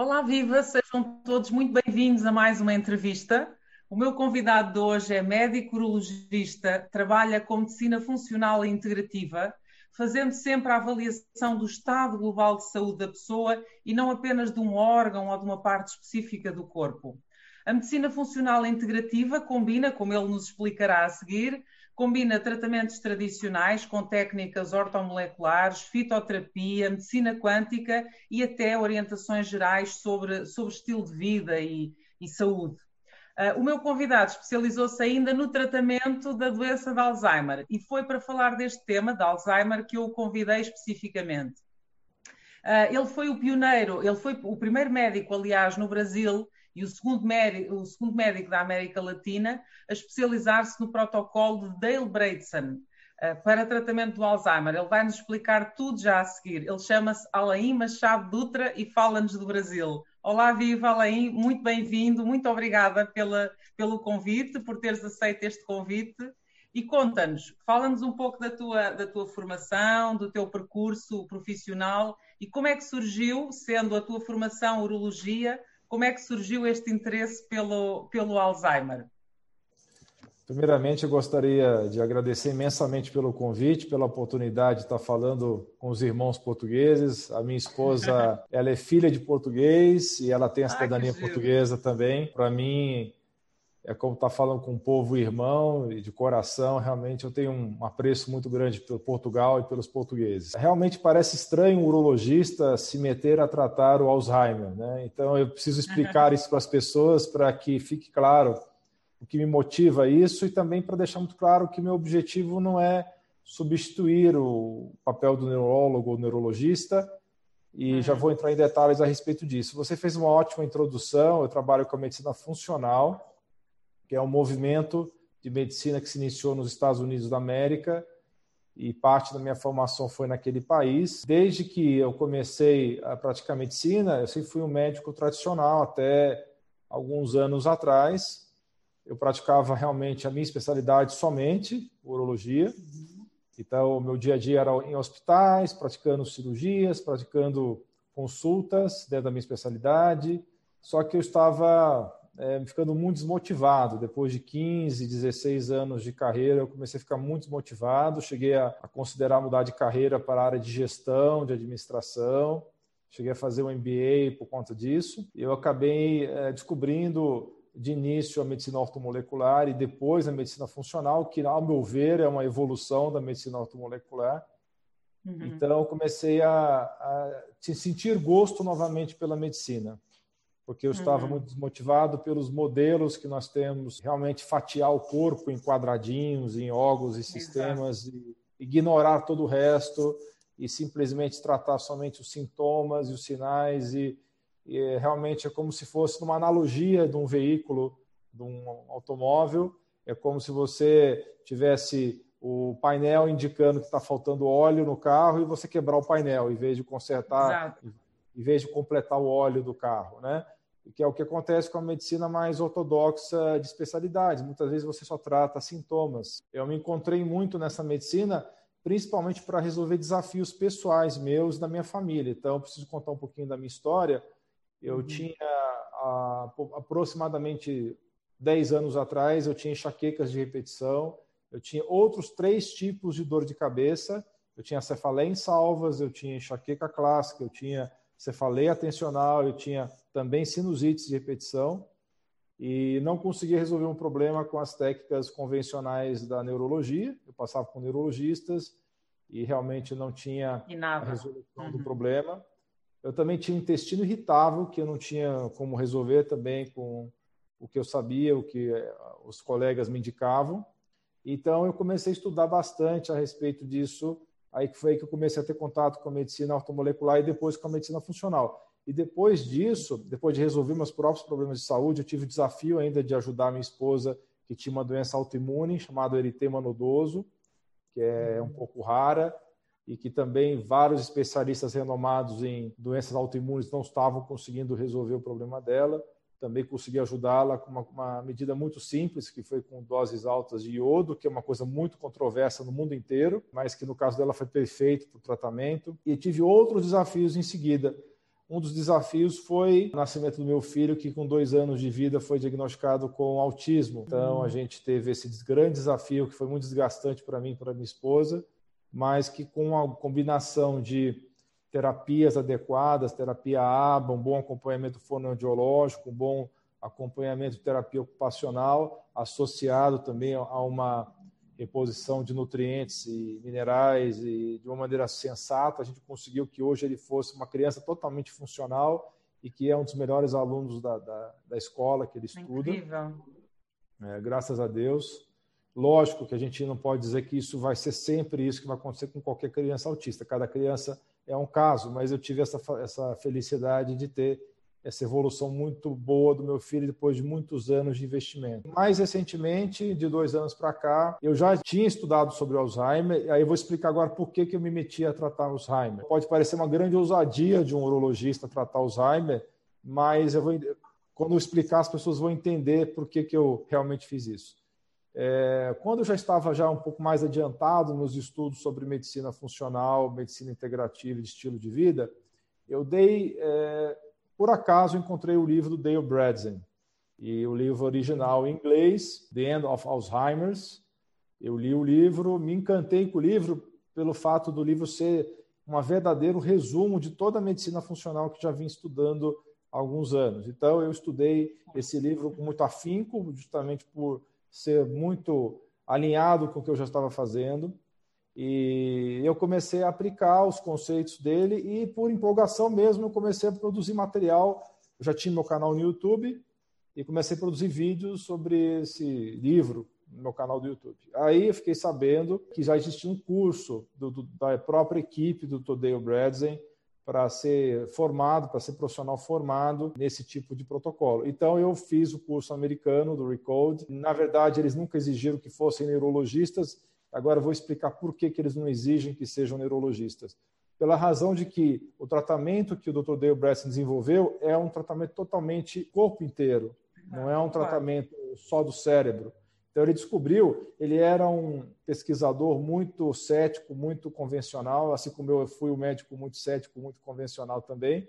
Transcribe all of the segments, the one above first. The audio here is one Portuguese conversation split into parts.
Olá, viva! Sejam todos muito bem-vindos a mais uma entrevista. O meu convidado de hoje é médico urologista, trabalha com medicina funcional e integrativa, fazendo sempre a avaliação do estado global de saúde da pessoa e não apenas de um órgão ou de uma parte específica do corpo. A medicina funcional integrativa combina, como ele nos explicará a seguir, combina tratamentos tradicionais com técnicas ortomoleculares, fitoterapia, medicina quântica e até orientações gerais sobre, sobre estilo de vida e, e saúde. Uh, o meu convidado especializou-se ainda no tratamento da doença de Alzheimer e foi para falar deste tema de Alzheimer que eu o convidei especificamente. Uh, ele foi o pioneiro, ele foi o primeiro médico, aliás, no Brasil e o segundo, médico, o segundo médico da América Latina a especializar-se no protocolo de Dale Braidson uh, para tratamento do Alzheimer. Ele vai nos explicar tudo já a seguir. Ele chama-se Alain Machado Dutra e fala-nos do Brasil. Olá, viva Alain, muito bem-vindo, muito obrigada pela, pelo convite, por teres aceito este convite. E conta-nos, fala-nos um pouco da tua, da tua formação, do teu percurso profissional e como é que surgiu, sendo a tua formação urologia, como é que surgiu este interesse pelo, pelo Alzheimer? Primeiramente, eu gostaria de agradecer imensamente pelo convite, pela oportunidade de estar falando com os irmãos portugueses. A minha esposa, ela é filha de português e ela tem a cidadania Ai, portuguesa também. Para mim, é como estar falando com um povo irmão e de coração. Realmente, eu tenho um apreço muito grande pelo Portugal e pelos portugueses. Realmente parece estranho um urologista se meter a tratar o Alzheimer, né? Então, eu preciso explicar isso para as pessoas para que fique claro o que me motiva isso e também para deixar muito claro que meu objetivo não é substituir o papel do neurólogo ou neurologista, e uhum. já vou entrar em detalhes a respeito disso. Você fez uma ótima introdução. Eu trabalho com a medicina funcional, que é um movimento de medicina que se iniciou nos Estados Unidos da América e parte da minha formação foi naquele país. Desde que eu comecei a praticar medicina, eu sempre fui um médico tradicional até alguns anos atrás. Eu praticava realmente a minha especialidade somente, urologia. Então, meu dia a dia era em hospitais, praticando cirurgias, praticando consultas dentro da minha especialidade. Só que eu estava é, ficando muito desmotivado. Depois de 15, 16 anos de carreira, eu comecei a ficar muito desmotivado. Cheguei a, a considerar mudar de carreira para a área de gestão, de administração. Cheguei a fazer um MBA por conta disso. Eu acabei é, descobrindo de início a medicina ortomolecular e depois a medicina funcional, que, ao meu ver, é uma evolução da medicina ortomolecular. Uhum. Então, comecei a, a sentir gosto novamente pela medicina porque eu estava uhum. muito desmotivado pelos modelos que nós temos, realmente fatiar o corpo em quadradinhos, em órgãos e sistemas, e ignorar todo o resto e simplesmente tratar somente os sintomas e os sinais e, e é, realmente é como se fosse uma analogia de um veículo, de um automóvel, é como se você tivesse o painel indicando que está faltando óleo no carro e você quebrar o painel em vez de consertar, Exato. em vez de completar o óleo do carro, né? Que é o que acontece com a medicina mais ortodoxa de especialidade. Muitas vezes você só trata sintomas. Eu me encontrei muito nessa medicina, principalmente para resolver desafios pessoais meus da minha família. Então, eu preciso contar um pouquinho da minha história. Eu uhum. tinha a, aproximadamente 10 anos atrás, eu tinha enxaquecas de repetição, eu tinha outros três tipos de dor de cabeça. Eu tinha cefaleia em salvas, eu tinha enxaqueca clássica, eu tinha cefaleia atencional, eu tinha também sinusites de repetição e não conseguia resolver um problema com as técnicas convencionais da neurologia. Eu passava com neurologistas e realmente não tinha a resolução uhum. do problema. Eu também tinha intestino irritável, que eu não tinha como resolver também com o que eu sabia, o que eh, os colegas me indicavam. Então eu comecei a estudar bastante a respeito disso. Aí que foi aí que eu comecei a ter contato com a medicina ortomolecular e depois com a medicina funcional. E depois disso, depois de resolver meus próprios problemas de saúde, eu tive o desafio ainda de ajudar minha esposa, que tinha uma doença autoimune chamada eritema nodoso, que é um pouco rara e que também vários especialistas renomados em doenças autoimunes não estavam conseguindo resolver o problema dela. Também consegui ajudá-la com uma, uma, medida muito simples, que foi com doses altas de iodo, que é uma coisa muito controversa no mundo inteiro, mas que no caso dela foi perfeito para o tratamento. E tive outros desafios em seguida um dos desafios foi o nascimento do meu filho, que com dois anos de vida foi diagnosticado com autismo. Então, a gente teve esse grande desafio, que foi muito desgastante para mim e para minha esposa, mas que com a combinação de terapias adequadas, terapia ABA, um bom acompanhamento fonoaudiológico, um bom acompanhamento de terapia ocupacional, associado também a uma reposição de nutrientes e minerais e de uma maneira sensata, a gente conseguiu que hoje ele fosse uma criança totalmente funcional e que é um dos melhores alunos da, da, da escola que ele estuda. Incrível. É, graças a Deus. Lógico que a gente não pode dizer que isso vai ser sempre isso que vai acontecer com qualquer criança autista. Cada criança é um caso, mas eu tive essa, essa felicidade de ter essa evolução muito boa do meu filho depois de muitos anos de investimento. Mais recentemente, de dois anos para cá, eu já tinha estudado sobre Alzheimer, aí eu vou explicar agora por que, que eu me meti a tratar Alzheimer. Pode parecer uma grande ousadia de um urologista tratar Alzheimer, mas eu vou, quando eu explicar, as pessoas vão entender por que, que eu realmente fiz isso. É, quando eu já estava já um pouco mais adiantado nos estudos sobre medicina funcional, medicina integrativa e estilo de vida, eu dei é, por acaso encontrei o livro do Dale Bredesen e o livro original em inglês, The End of Alzheimer's. Eu li o livro, me encantei com o livro pelo fato do livro ser um verdadeiro resumo de toda a medicina funcional que já vim estudando há alguns anos. Então, eu estudei esse livro com muito afinco, justamente por ser muito alinhado com o que eu já estava fazendo. E eu comecei a aplicar os conceitos dele e, por empolgação mesmo, eu comecei a produzir material. Eu já tinha meu canal no YouTube e comecei a produzir vídeos sobre esse livro no meu canal do YouTube. Aí eu fiquei sabendo que já existia um curso do, do, da própria equipe do Todale Bradzen para ser formado, para ser profissional formado nesse tipo de protocolo. Então eu fiz o curso americano do Recode. Na verdade, eles nunca exigiram que fossem neurologistas, Agora vou explicar por que, que eles não exigem que sejam neurologistas. Pela razão de que o tratamento que o Dr. Dale Bresson desenvolveu é um tratamento totalmente corpo inteiro, não é um tratamento só do cérebro. Então ele descobriu, ele era um pesquisador muito cético, muito convencional, assim como eu fui um médico muito cético, muito convencional também.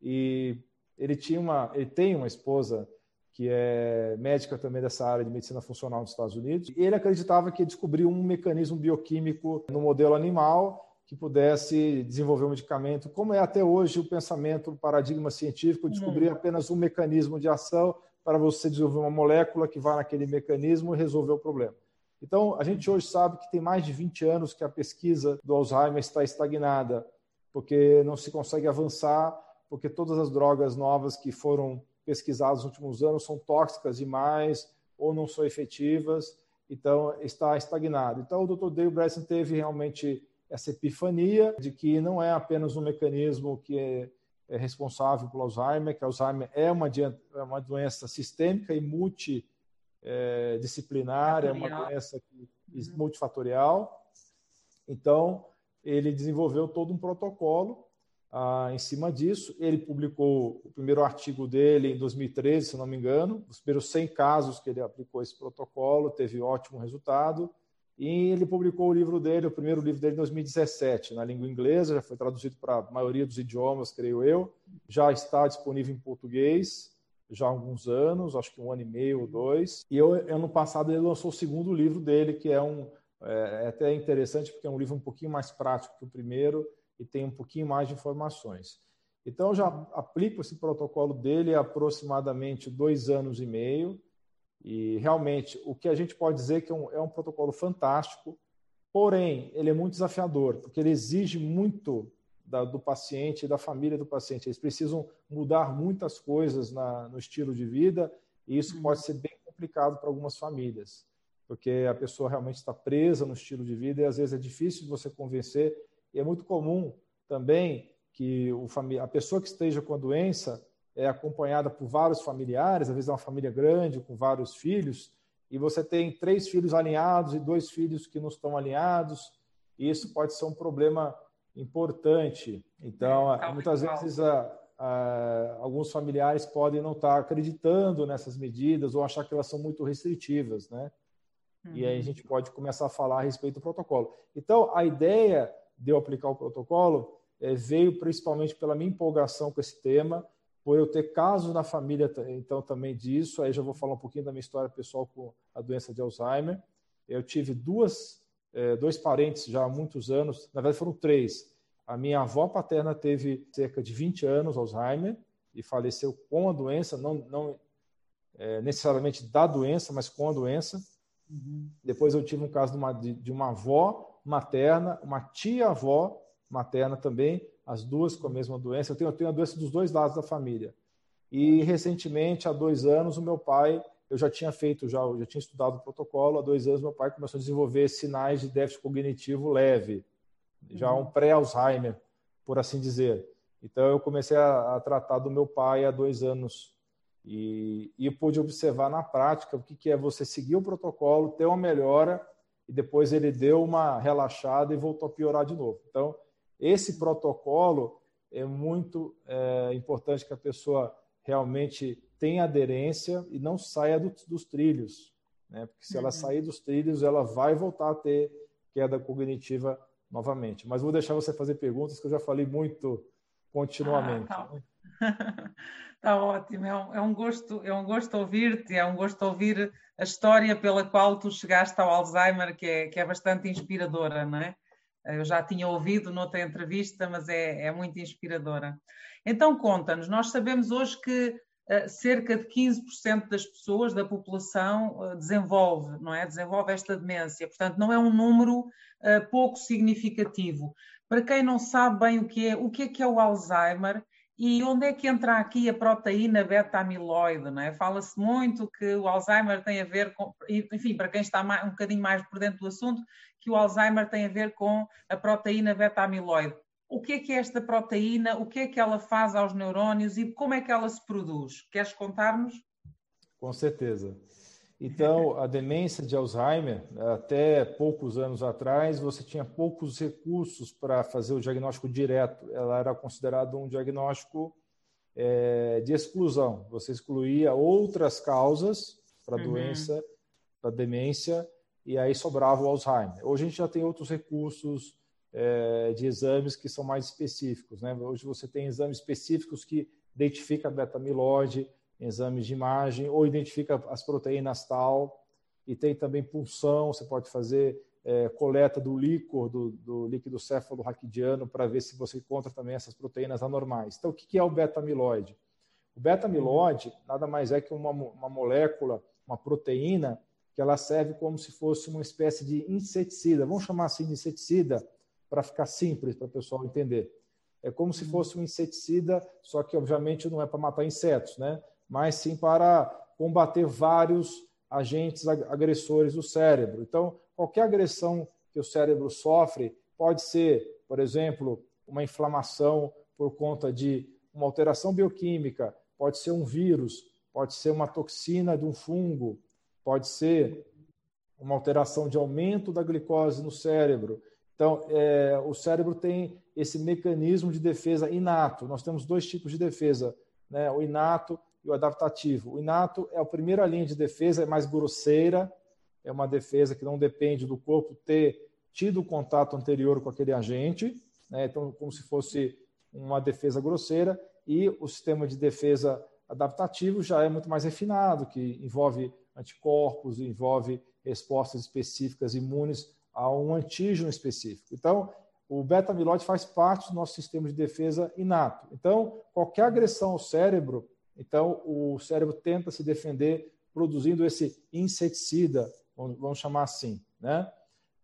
E ele tinha uma, ele tem uma esposa que é médica também dessa área de medicina funcional nos Estados Unidos. E ele acreditava que descobriu um mecanismo bioquímico no modelo animal que pudesse desenvolver um medicamento, como é até hoje o pensamento, o paradigma científico, descobrir uhum. apenas um mecanismo de ação para você desenvolver uma molécula que vá naquele mecanismo e resolver o problema. Então, a gente hoje sabe que tem mais de 20 anos que a pesquisa do Alzheimer está estagnada, porque não se consegue avançar, porque todas as drogas novas que foram pesquisadas nos últimos anos são tóxicas demais ou não são efetivas, então está estagnado. Então o Dr. Dale Bresson teve realmente essa epifania de que não é apenas um mecanismo que é, é responsável pelo Alzheimer, que Alzheimer é uma, é uma doença sistêmica e multidisciplinar, é, é uma doença que, uhum. multifatorial. Então, ele desenvolveu todo um protocolo ah, em cima disso. Ele publicou o primeiro artigo dele em 2013, se não me engano, os primeiros 100 casos que ele aplicou esse protocolo, teve ótimo resultado. E ele publicou o livro dele, o primeiro livro dele em 2017, na língua inglesa, já foi traduzido para a maioria dos idiomas, creio eu. Já está disponível em português, já há alguns anos, acho que um ano e meio ou dois. E eu, ano passado ele lançou o segundo livro dele, que é um é, é até interessante porque é um livro um pouquinho mais prático que o primeiro e tem um pouquinho mais de informações. Então, eu já aplico esse protocolo dele há aproximadamente dois anos e meio, e realmente o que a gente pode dizer é que é um, é um protocolo fantástico, porém, ele é muito desafiador, porque ele exige muito da, do paciente e da família do paciente. Eles precisam mudar muitas coisas na, no estilo de vida, e isso uhum. pode ser bem complicado para algumas famílias, porque a pessoa realmente está presa no estilo de vida e às vezes é difícil você convencer e é muito comum também que o a pessoa que esteja com a doença é acompanhada por vários familiares, às vezes é uma família grande, com vários filhos, e você tem três filhos alinhados e dois filhos que não estão alinhados, e isso pode ser um problema importante. Então, é, muitas vezes a, a, alguns familiares podem não estar acreditando nessas medidas ou achar que elas são muito restritivas, né? Uhum. E aí a uhum. gente pode começar a falar a respeito do protocolo. Então, a ideia de eu aplicar o protocolo é, veio principalmente pela minha empolgação com esse tema, por eu ter casos na família, então, também disso. Aí já vou falar um pouquinho da minha história pessoal com a doença de Alzheimer. Eu tive duas, é, dois parentes já há muitos anos, na verdade foram três. A minha avó paterna teve cerca de 20 anos Alzheimer e faleceu com a doença, não, não é, necessariamente da doença, mas com a doença. Uhum. Depois eu tive um caso de uma, de, de uma avó materna, uma tia-avó materna também, as duas com a mesma doença. Eu tenho, eu tenho a doença dos dois lados da família. E recentemente, há dois anos, o meu pai, eu já tinha feito, já, já tinha estudado o protocolo, há dois anos meu pai começou a desenvolver sinais de déficit cognitivo leve, já um pré-Alzheimer, por assim dizer. Então eu comecei a, a, tratar do meu pai há dois anos e, e pude observar na prática o que, que é você seguir o protocolo, ter uma melhora e depois ele deu uma relaxada e voltou a piorar de novo. Então esse protocolo é muito é, importante que a pessoa realmente tenha aderência e não saia do, dos trilhos, né? Porque se uhum. ela sair dos trilhos, ela vai voltar a ter queda cognitiva novamente. Mas vou deixar você fazer perguntas que eu já falei muito continuamente. Ah, tá. tá. ótimo, é um, é um, gosto, é um gosto ouvir-te, é um gosto ouvir a história pela qual tu chegaste ao Alzheimer, que é, que é bastante inspiradora, não é? Eu já tinha ouvido noutra entrevista, mas é, é muito inspiradora. Então, conta-nos, nós sabemos hoje que uh, cerca de 15% das pessoas, da população, uh, desenvolve, não é? Desenvolve esta demência. Portanto, não é um número uh, pouco significativo. Para quem não sabe bem o que é, o que é que é o Alzheimer e onde é que entra aqui a proteína beta-amiloide? É? Fala-se muito que o Alzheimer tem a ver com, enfim, para quem está um bocadinho mais por dentro do assunto, que o Alzheimer tem a ver com a proteína beta-amiloide. O que é que é esta proteína? O que é que ela faz aos neurónios e como é que ela se produz? Queres contar-nos? Com certeza. Então, a demência de Alzheimer, até poucos anos atrás, você tinha poucos recursos para fazer o diagnóstico direto. Ela era considerada um diagnóstico é, de exclusão. Você excluía outras causas para a uhum. doença, para a demência, e aí sobrava o Alzheimer. Hoje a gente já tem outros recursos é, de exames que são mais específicos. Né? Hoje você tem exames específicos que identificam a beta-amiloide, exames de imagem, ou identifica as proteínas tal, e tem também pulsão, você pode fazer é, coleta do líquor, do, do líquido céfalo-raquidiano, para ver se você encontra também essas proteínas anormais. Então, o que é o beta-amiloide? O beta-amiloide nada mais é que uma, uma molécula, uma proteína que ela serve como se fosse uma espécie de inseticida. Vamos chamar assim de inseticida para ficar simples para o pessoal entender. É como se uhum. fosse um inseticida, só que obviamente não é para matar insetos, né? Mas sim para combater vários agentes agressores do cérebro. Então, qualquer agressão que o cérebro sofre pode ser, por exemplo, uma inflamação por conta de uma alteração bioquímica, pode ser um vírus, pode ser uma toxina de um fungo, pode ser uma alteração de aumento da glicose no cérebro. Então, é, o cérebro tem esse mecanismo de defesa inato. Nós temos dois tipos de defesa, né? o inato e o adaptativo. O inato é a primeira linha de defesa, é mais grosseira, é uma defesa que não depende do corpo ter tido contato anterior com aquele agente, né? então, como se fosse uma defesa grosseira, e o sistema de defesa adaptativo já é muito mais refinado, que envolve anticorpos, envolve respostas específicas imunes a um antígeno específico. Então, o beta-amiloide faz parte do nosso sistema de defesa inato. Então, qualquer agressão ao cérebro, então o cérebro tenta se defender produzindo esse inseticida, vamos chamar assim, né?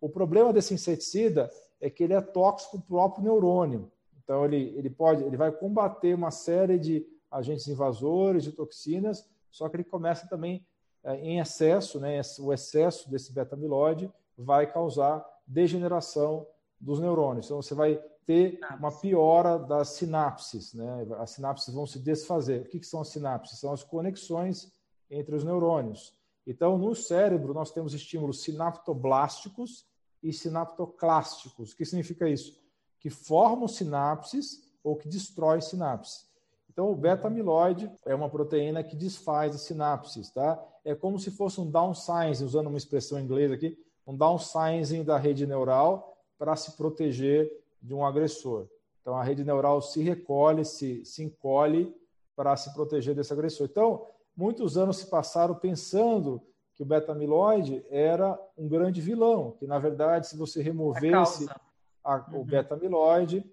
O problema desse inseticida é que ele é tóxico para o próprio neurônio. Então ele, ele pode, ele vai combater uma série de agentes invasores, de toxinas, só que ele começa também é, em excesso, né, o excesso desse beta-amiloide vai causar degeneração dos neurônios. Então, você vai ter uma piora das sinapses, né? As sinapses vão se desfazer. O que, que são as sinapses? São as conexões entre os neurônios. Então, no cérebro, nós temos estímulos sinaptoblásticos e sinaptoclásticos. O que significa isso? Que formam sinapses ou que destroem sinapses. Então, o beta-amiloide é uma proteína que desfaz as sinapses, tá? É como se fosse um downsizing, usando uma expressão em inglês aqui, um downsizing da rede neural para se proteger de um agressor. Então, a rede neural se recolhe, se, se encolhe para se proteger desse agressor. Então, muitos anos se passaram pensando que o beta-amiloide era um grande vilão, que, na verdade, se você removesse a, uhum. o beta-amiloide,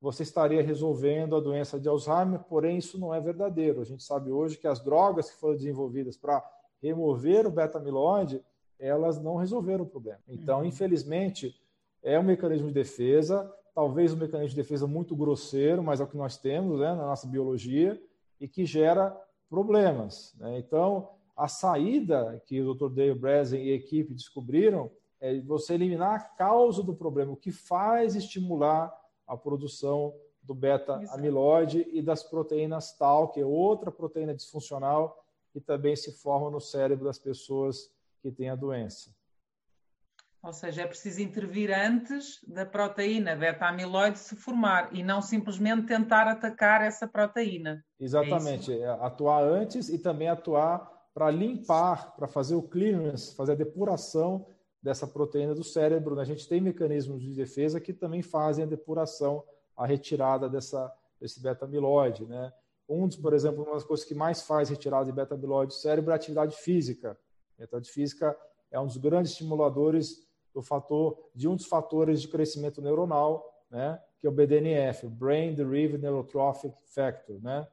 você estaria resolvendo a doença de Alzheimer, porém isso não é verdadeiro. A gente sabe hoje que as drogas que foram desenvolvidas para remover o beta-amiloide, elas não resolveram o problema. Então, uhum. infelizmente, é um mecanismo de defesa, talvez um mecanismo de defesa muito grosseiro, mas é o que nós temos né, na nossa biologia, e que gera problemas. Né? Então, a saída que o Dr. Dale Brezen e a equipe descobriram é você eliminar a causa do problema, o que faz estimular a produção do beta-amiloide e das proteínas tal, que é outra proteína disfuncional que também se forma no cérebro das pessoas que têm a doença. Ou seja, é preciso intervir antes da proteína beta-amiloide se formar e não simplesmente tentar atacar essa proteína. Exatamente, é é atuar antes e também atuar para limpar, para fazer o clearance, fazer a depuração dessa proteína do cérebro. Né? A gente tem mecanismos de defesa que também fazem a depuração, a retirada dessa, desse beta-amiloide. Né? Um dos, por exemplo, uma das coisas que mais faz retirada de beta-amiloide do cérebro é a atividade física. A atividade física é um dos grandes estimuladores do fator, de um dos fatores de crescimento neuronal, né? que é o BDNF, Brain Derived Neurotrophic Factor. Né?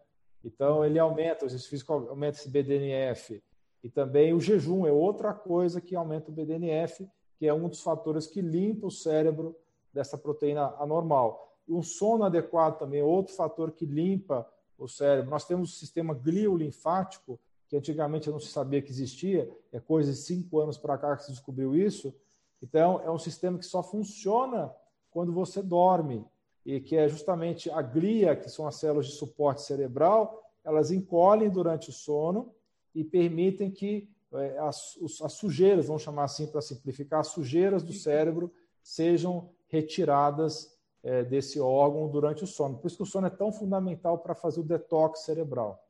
Então, ele aumenta, o exercício físico aumenta esse BDNF. E também o jejum é outra coisa que aumenta o BDNF, que é um dos fatores que limpa o cérebro dessa proteína anormal. E um sono adequado também é outro fator que limpa o cérebro. Nós temos o sistema gliolinfático, que antigamente não se sabia que existia, é coisa de cinco anos para cá que se descobriu isso. Então, é um sistema que só funciona quando você dorme, e que é justamente a glia, que são as células de suporte cerebral, elas encolhem durante o sono e permitem que é, as, as sujeiras, vamos chamar assim para simplificar, as sujeiras do cérebro sejam retiradas é, desse órgão durante o sono. Por isso que o sono é tão fundamental para fazer o detox cerebral.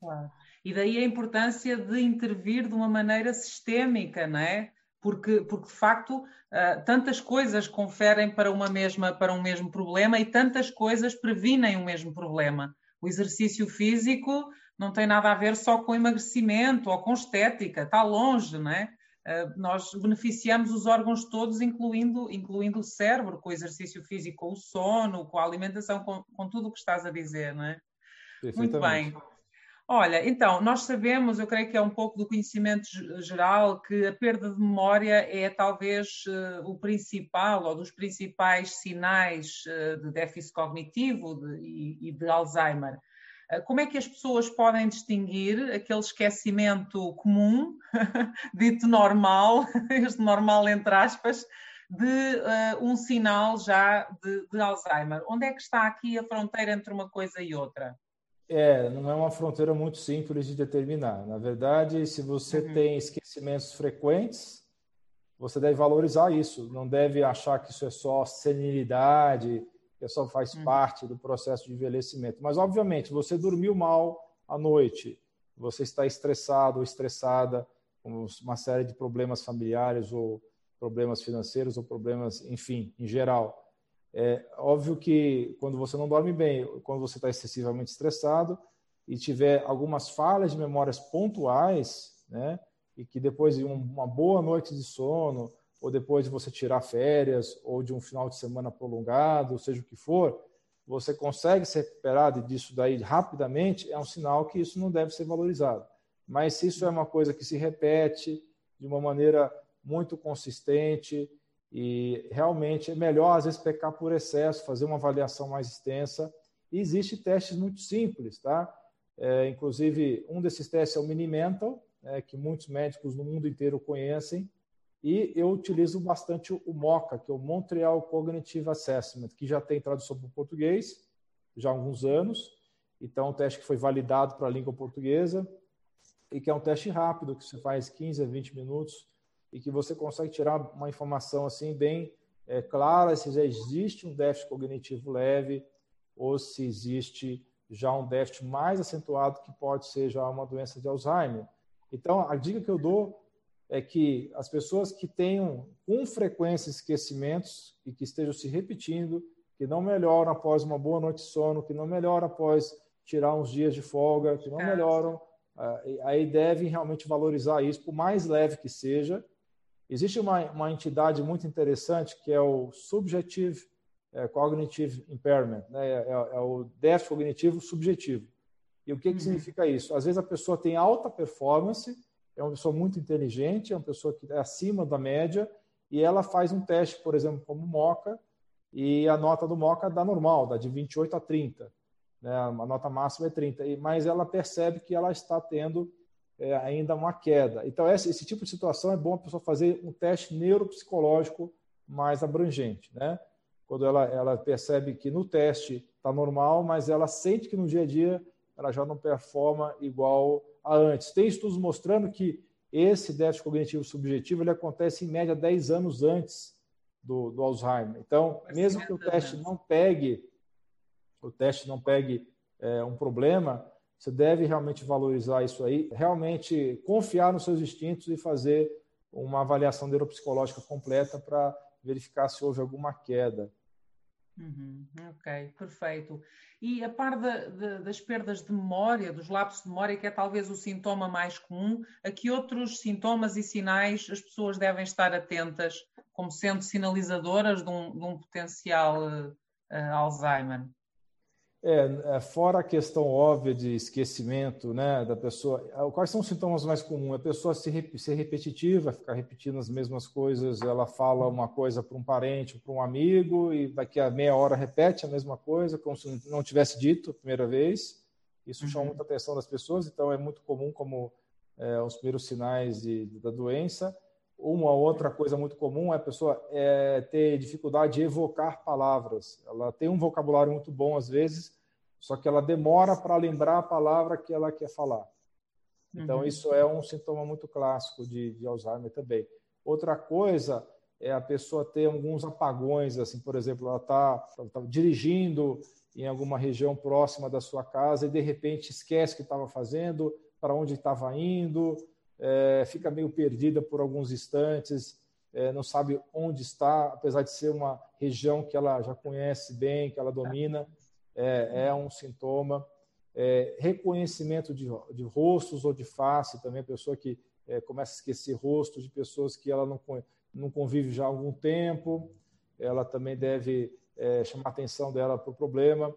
Claro. E daí a importância de intervir de uma maneira sistémica, não é? Porque, porque de facto uh, tantas coisas conferem para uma mesma para um mesmo problema e tantas coisas previnem o mesmo problema. O exercício físico não tem nada a ver só com emagrecimento ou com estética, está longe, não é? Uh, nós beneficiamos os órgãos todos, incluindo, incluindo o cérebro, com o exercício físico, com o sono, com a alimentação, com, com tudo o que estás a dizer, não é? Muito bem. Olha, então, nós sabemos, eu creio que é um pouco do conhecimento geral, que a perda de memória é talvez uh, o principal ou dos principais sinais uh, de déficit cognitivo de, e, e de Alzheimer. Eh, como é que as pessoas podem distinguir aquele esquecimento comum, dito normal, este normal entre aspas, de uh, um sinal já de, de, Alzheimer? Onde é que está aqui a fronteira entre uma coisa e outra? É, não é uma fronteira muito simples de determinar. Na verdade, se você uhum. tem esquecimentos frequentes, você deve valorizar isso. Não deve achar que isso é só senilidade, que só faz uhum. parte do processo de envelhecimento. Mas, obviamente, você dormiu mal à noite, você está estressado ou estressada, com uma série de problemas familiares ou problemas financeiros ou problemas, enfim, em geral. É óbvio que quando você não dorme bem, quando você está excessivamente estressado e tiver algumas falhas de memórias pontuais, né, e que depois de uma boa noite de sono, ou depois de você tirar férias, ou de um final de semana prolongado, seja o que for, você consegue se recuperar disso daí rapidamente, é um sinal que isso não deve ser valorizado. Mas se isso é uma coisa que se repete de uma maneira muito consistente, e realmente é melhor, às vezes, pecar por excesso, fazer uma avaliação mais extensa. E existem testes muito simples, tá? É, inclusive, um desses testes é o Minimental, é, que muitos médicos no mundo inteiro conhecem, e eu utilizo bastante o MOCA, que é o Montreal Cognitive Assessment, que já tem tradução para o português já há alguns anos. Então, é um teste que foi validado para a língua portuguesa e que é um teste rápido, que você faz 15 a 20 minutos e que você consegue tirar uma informação assim bem é, clara se já existe um déficit cognitivo leve ou se existe já um déficit mais acentuado que pode ser já uma doença de Alzheimer. Então, a dica que eu dou é que as pessoas que tenham com frequência esquecimentos e que estejam se repetindo, que não melhoram após uma boa noite de sono, que não melhoram após tirar uns dias de folga, que não melhoram. Aí devem realmente valorizar isso, por mais leve que seja. Existe uma, uma entidade muito interessante que é o Subjective é, Cognitive Impairment, né? é, é, é, o déficit cognitivo subjetivo. E o que, que uhum. significa isso? Às vezes a pessoa tem alta performance, é uma pessoa muito inteligente, é uma pessoa que é acima da média, e ela faz um teste, por exemplo, como MOCA, e a nota do MOCA dá normal, dá de 28 a 30. Né? A nota máxima é 30, mas ela percebe que ela está tendo é, ainda uma queda. Então, esse, esse, tipo de situação é bom a pessoa fazer um teste neuropsicológico mais abrangente. Né? Quando ela, ela percebe que no teste está normal, mas ela sente que no dia a dia ela já não performa igual a antes. Tem estudos mostrando que esse déficit cognitivo subjetivo ele acontece em média 10 anos antes do, do Alzheimer. Então, mesmo que o teste não pegue, o teste não pegue é, um problema, você deve realmente valorizar isso aí, realmente confiar nos seus instintos e fazer uma avaliação neuropsicológica completa para verificar se houve alguma queda. Uhum, ok, perfeito. E a par da, da, das perdas de memória, dos lapsos de memória, que é talvez o sintoma mais comum, a que outros sintomas e sinais as pessoas devem estar atentas como sendo sinalizadoras de um, de um potencial uh, Alzheimer? É, é, fora a questão óbvia de esquecimento né, da pessoa, quais são os sintomas mais comuns? A pessoa ser, ser repetitiva, ficar repetindo as mesmas coisas, ela fala uma coisa para um parente, para um amigo, e daqui a meia hora repete a mesma coisa, como se não tivesse dito a primeira vez. Isso uhum. chama muita atenção das pessoas, então é muito comum como é, os primeiros sinais de, da doença. Uma outra coisa muito comum é a pessoa é, ter dificuldade de evocar palavras. Ela tem um vocabulário muito bom às vezes, só que ela demora para lembrar a palavra que ela quer falar. Então, uhum. isso é um sintoma muito clássico de, de, Alzheimer também. Outra coisa é a pessoa ter alguns apagões, assim, por exemplo, ela está tá dirigindo em alguma região próxima da sua casa e de repente esquece o que estava fazendo, para onde estava indo, é, fica meio perdida por alguns instantes, é, não sabe onde está, apesar de ser uma região que ela já conhece bem, que ela domina, é, é um sintoma. É, reconhecimento de, de, rostos ou de face também, a pessoa que é, começa a esquecer rostos de pessoas que ela não, não convive já há algum tempo, ela também deve é, chamar a atenção dela para o problema.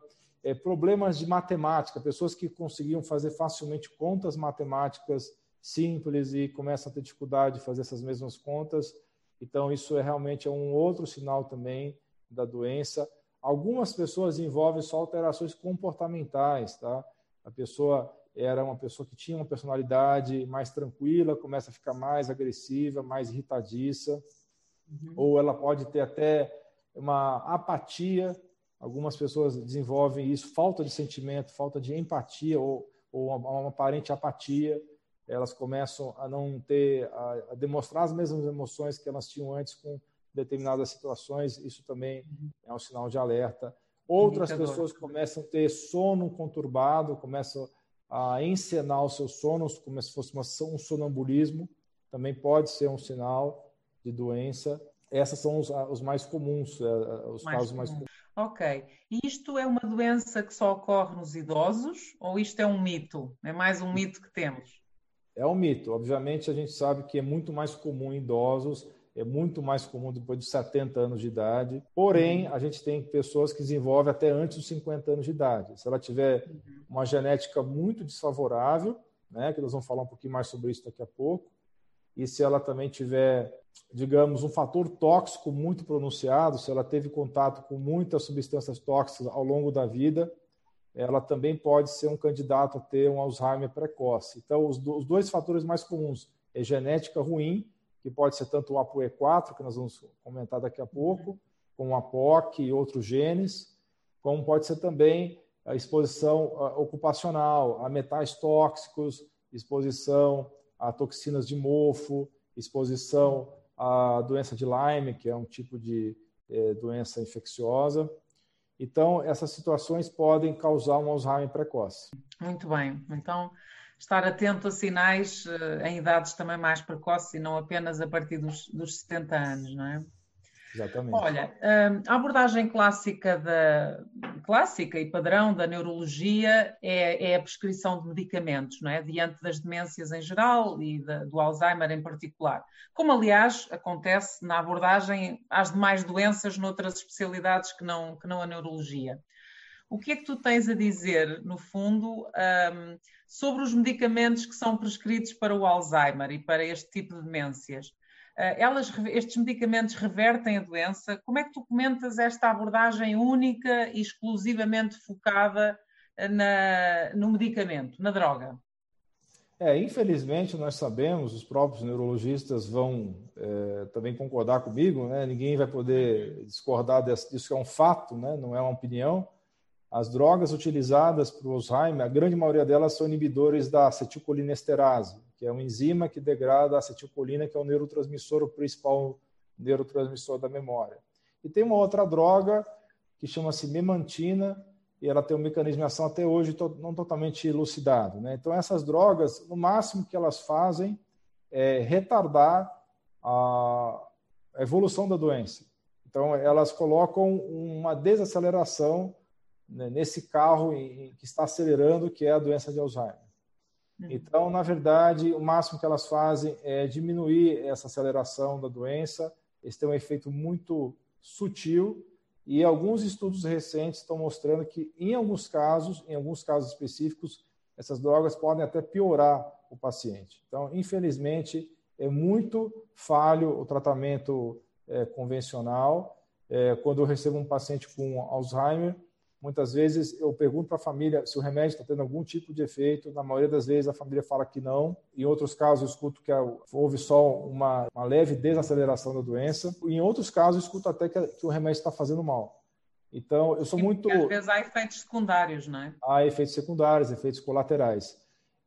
problemas de matemática, pessoas que conseguiam fazer facilmente contas matemáticas simples e começam a ter dificuldade de fazer essas mesmas contas. Então, isso é realmente um outro sinal também da doença. Algumas pessoas envolvem só alterações comportamentais, tá? A pessoa era uma pessoa que tinha uma personalidade mais tranquila, começa a ficar mais agressiva, mais irritadiça, uhum. ou ela pode ter até uma apatia. Algumas pessoas desenvolvem isso, falta de sentimento, falta de empatia ou, ou uma, uma aparente apatia elas começam a não ter, a, a, demonstrar as mesmas emoções que elas tinham antes com determinadas situações, isso também é um sinal de alerta. Outras pessoas começam a ter sono conturbado, começam a encenar o seu sono como se fosse uma, um sonambulismo, também pode ser um sinal de doença. Essas são os, os mais comuns, é, é, os mais casos comum. mais comuns. Ok. E isto é uma doença que só ocorre nos idosos ou isto é um mito? É mais um mito que temos? É um mito. Obviamente, a gente sabe que é muito mais comum em idosos, é muito mais comum depois de 70 anos de idade. Porém, uhum. a gente tem pessoas que desenvolvem até antes dos 50 anos de idade. Se ela tiver uhum. uma genética muito desfavorável, né, que nós vamos falar um pouquinho mais sobre isso daqui a pouco, e se ela também tiver, digamos, um fator tóxico muito pronunciado, se ela teve contato com muitas substâncias tóxicas ao longo da vida, ela também pode ser um candidato a ter um Alzheimer precoce. Então, os, do, os dois fatores mais comuns é genética ruim, que pode ser tanto o ApoE4, que nós vamos comentar daqui a pouco, como a POC e outros genes, como pode ser também a exposição ocupacional a metais tóxicos, exposição a toxinas de mofo, exposição à doença de Lyme, que é um tipo de é, doença infecciosa. Então, essas situações podem causar um Alzheimer precoce. Muito bem. Então, estar atento a sinais uh, em idades também mais precoces e não apenas a partir dos, dos 70 anos, não é? Exatamente. Olha, hum, a abordagem clássica, da, clássica e padrão da neurologia é, é, a prescrição de medicamentos, não é? Diante das demências em geral e da, do Alzheimer em particular. Como, aliás, acontece na abordagem às demais doenças noutras especialidades que não, que não a neurologia. O que é que tu tens a dizer, no fundo, um, sobre os medicamentos que são prescritos para o Alzheimer e para este tipo de demências? Uh, elas, estes medicamentos revertem a doença? Como é que tu comentas esta abordagem única e exclusivamente focada na, no medicamento, na droga? É, infelizmente nós sabemos, os próprios neurologistas vão é, também concordar comigo, né? ninguém vai poder discordar disso, que é um fato, né? não é uma opinião. As drogas utilizadas para o Alzheimer, a grande maioria delas são inibidores da acetilcolinesterase, que é uma enzima que degrada a acetilcolina, que é o neurotransmissor, o principal neurotransmissor da memória. E tem uma outra droga que chama-se memantina, e ela tem um mecanismo de ação até hoje não totalmente elucidado. Né? Então, essas drogas, no máximo que elas fazem é retardar a evolução da doença. Então, elas colocam uma desaceleração né, nesse carro que está acelerando, que é a doença de Alzheimer. Uhum. Então, na verdade, o máximo que elas fazem é diminuir essa aceleração da doença. Esse tem um efeito muito sutil e alguns estudos recentes estão mostrando que, em alguns casos, em alguns casos específicos, essas drogas podem até piorar o paciente. Então, infelizmente, é muito falho o tratamento é, convencional. É, quando eu recebo um paciente com Alzheimer, Muitas vezes eu pergunto para a família se o remédio está tendo algum tipo de efeito. Na maioria das vezes a família fala que não. Em outros casos eu escuto que houve só uma, uma leve desaceleração da doença. Em outros casos eu escuto até que, que o remédio está fazendo mal. Então eu sou muito. Porque às vezes há efeitos secundários, não é? Há efeitos secundários, efeitos colaterais.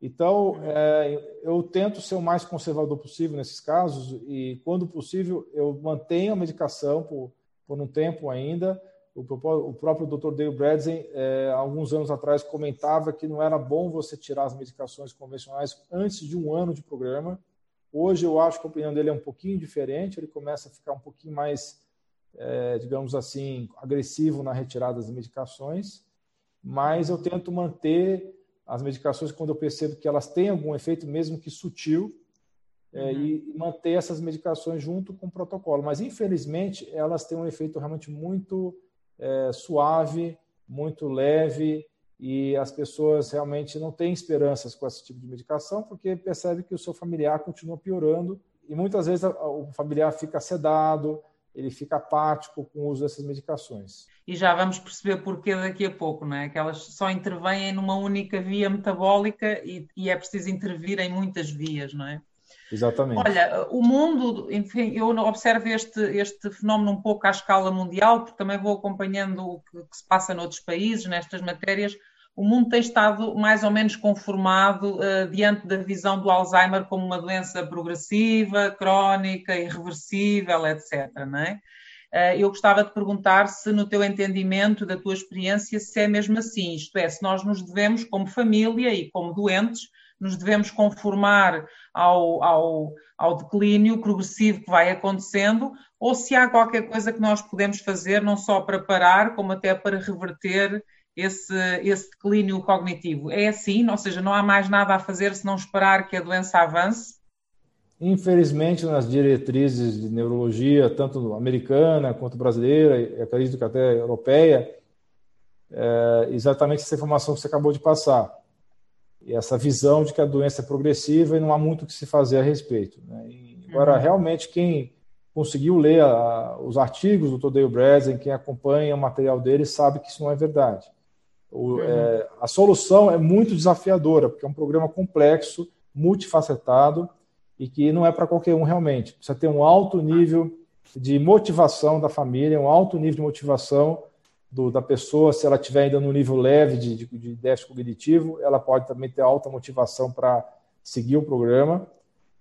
Então, é, eu tento ser o mais conservador possível nesses casos e, quando possível, eu mantenho a medicação por, por um tempo ainda, o, próprio Dr. Dale Bradzen, é, alguns anos atrás, comentava que não era bom você tirar as medicações convencionais antes de um ano de programa. Hoje eu acho que a opinião dele é um pouquinho diferente, ele começa a ficar um pouquinho mais, é, digamos assim, agressivo na retirada das medicações, mas eu tento manter as medicações quando eu percebo que elas têm algum efeito, mesmo que sutil, é, uhum. e manter essas medicações junto com o protocolo. Mas, infelizmente, elas têm um efeito realmente muito é, suave, muito leve, e as pessoas realmente não têm esperanças com esse tipo de medicação porque percebe que o seu familiar continua piorando e muitas vezes o familiar fica sedado, ele fica apático com o uso dessas medicações. E já vamos perceber porquê daqui a pouco, não é? Que elas só intervêm numa única via metabólica e, e é preciso intervir em muitas vias, não é? Exatamente. Olha, o mundo, enfim, eu observo este, este fenómeno um pouco à escala mundial, porque também vou acompanhando o que, que, se passa noutros países, nestas matérias. O mundo tem estado mais ou menos conformado uh, diante da visão do Alzheimer como uma doença progressiva, crónica, irreversível, etc. Não é? Uh, eu gostava de perguntar se, no teu entendimento, da tua experiência, se é mesmo assim, isto é, se nós nos devemos, como família e como doentes, nos devemos conformar ao, ao, ao declínio progressivo que vai acontecendo, ou se há qualquer coisa que nós podemos fazer, não só para parar, como até para reverter esse, esse declínio cognitivo. É assim, ou seja, não há mais nada a fazer se não esperar que a doença avance? Infelizmente, nas diretrizes de neurologia, tanto americana quanto brasileira, e acredito que até europeia, é exatamente essa informação que você acabou de passar e essa visão de que a doença é progressiva e não há muito o que se fazer a respeito. Né? E, agora, uhum. realmente, quem conseguiu ler a, os artigos do Tadeu Brezen, quem acompanha o material dele, sabe que isso não é verdade. O, uhum. é, a solução é muito desafiadora, porque é um programa complexo, multifacetado, e que não é para qualquer um realmente. Precisa ter um alto nível de motivação da família, um alto nível de motivação do, da pessoa, se ela estiver ainda no nível leve de, de, de déficit cognitivo, ela pode também ter alta motivação para seguir o programa.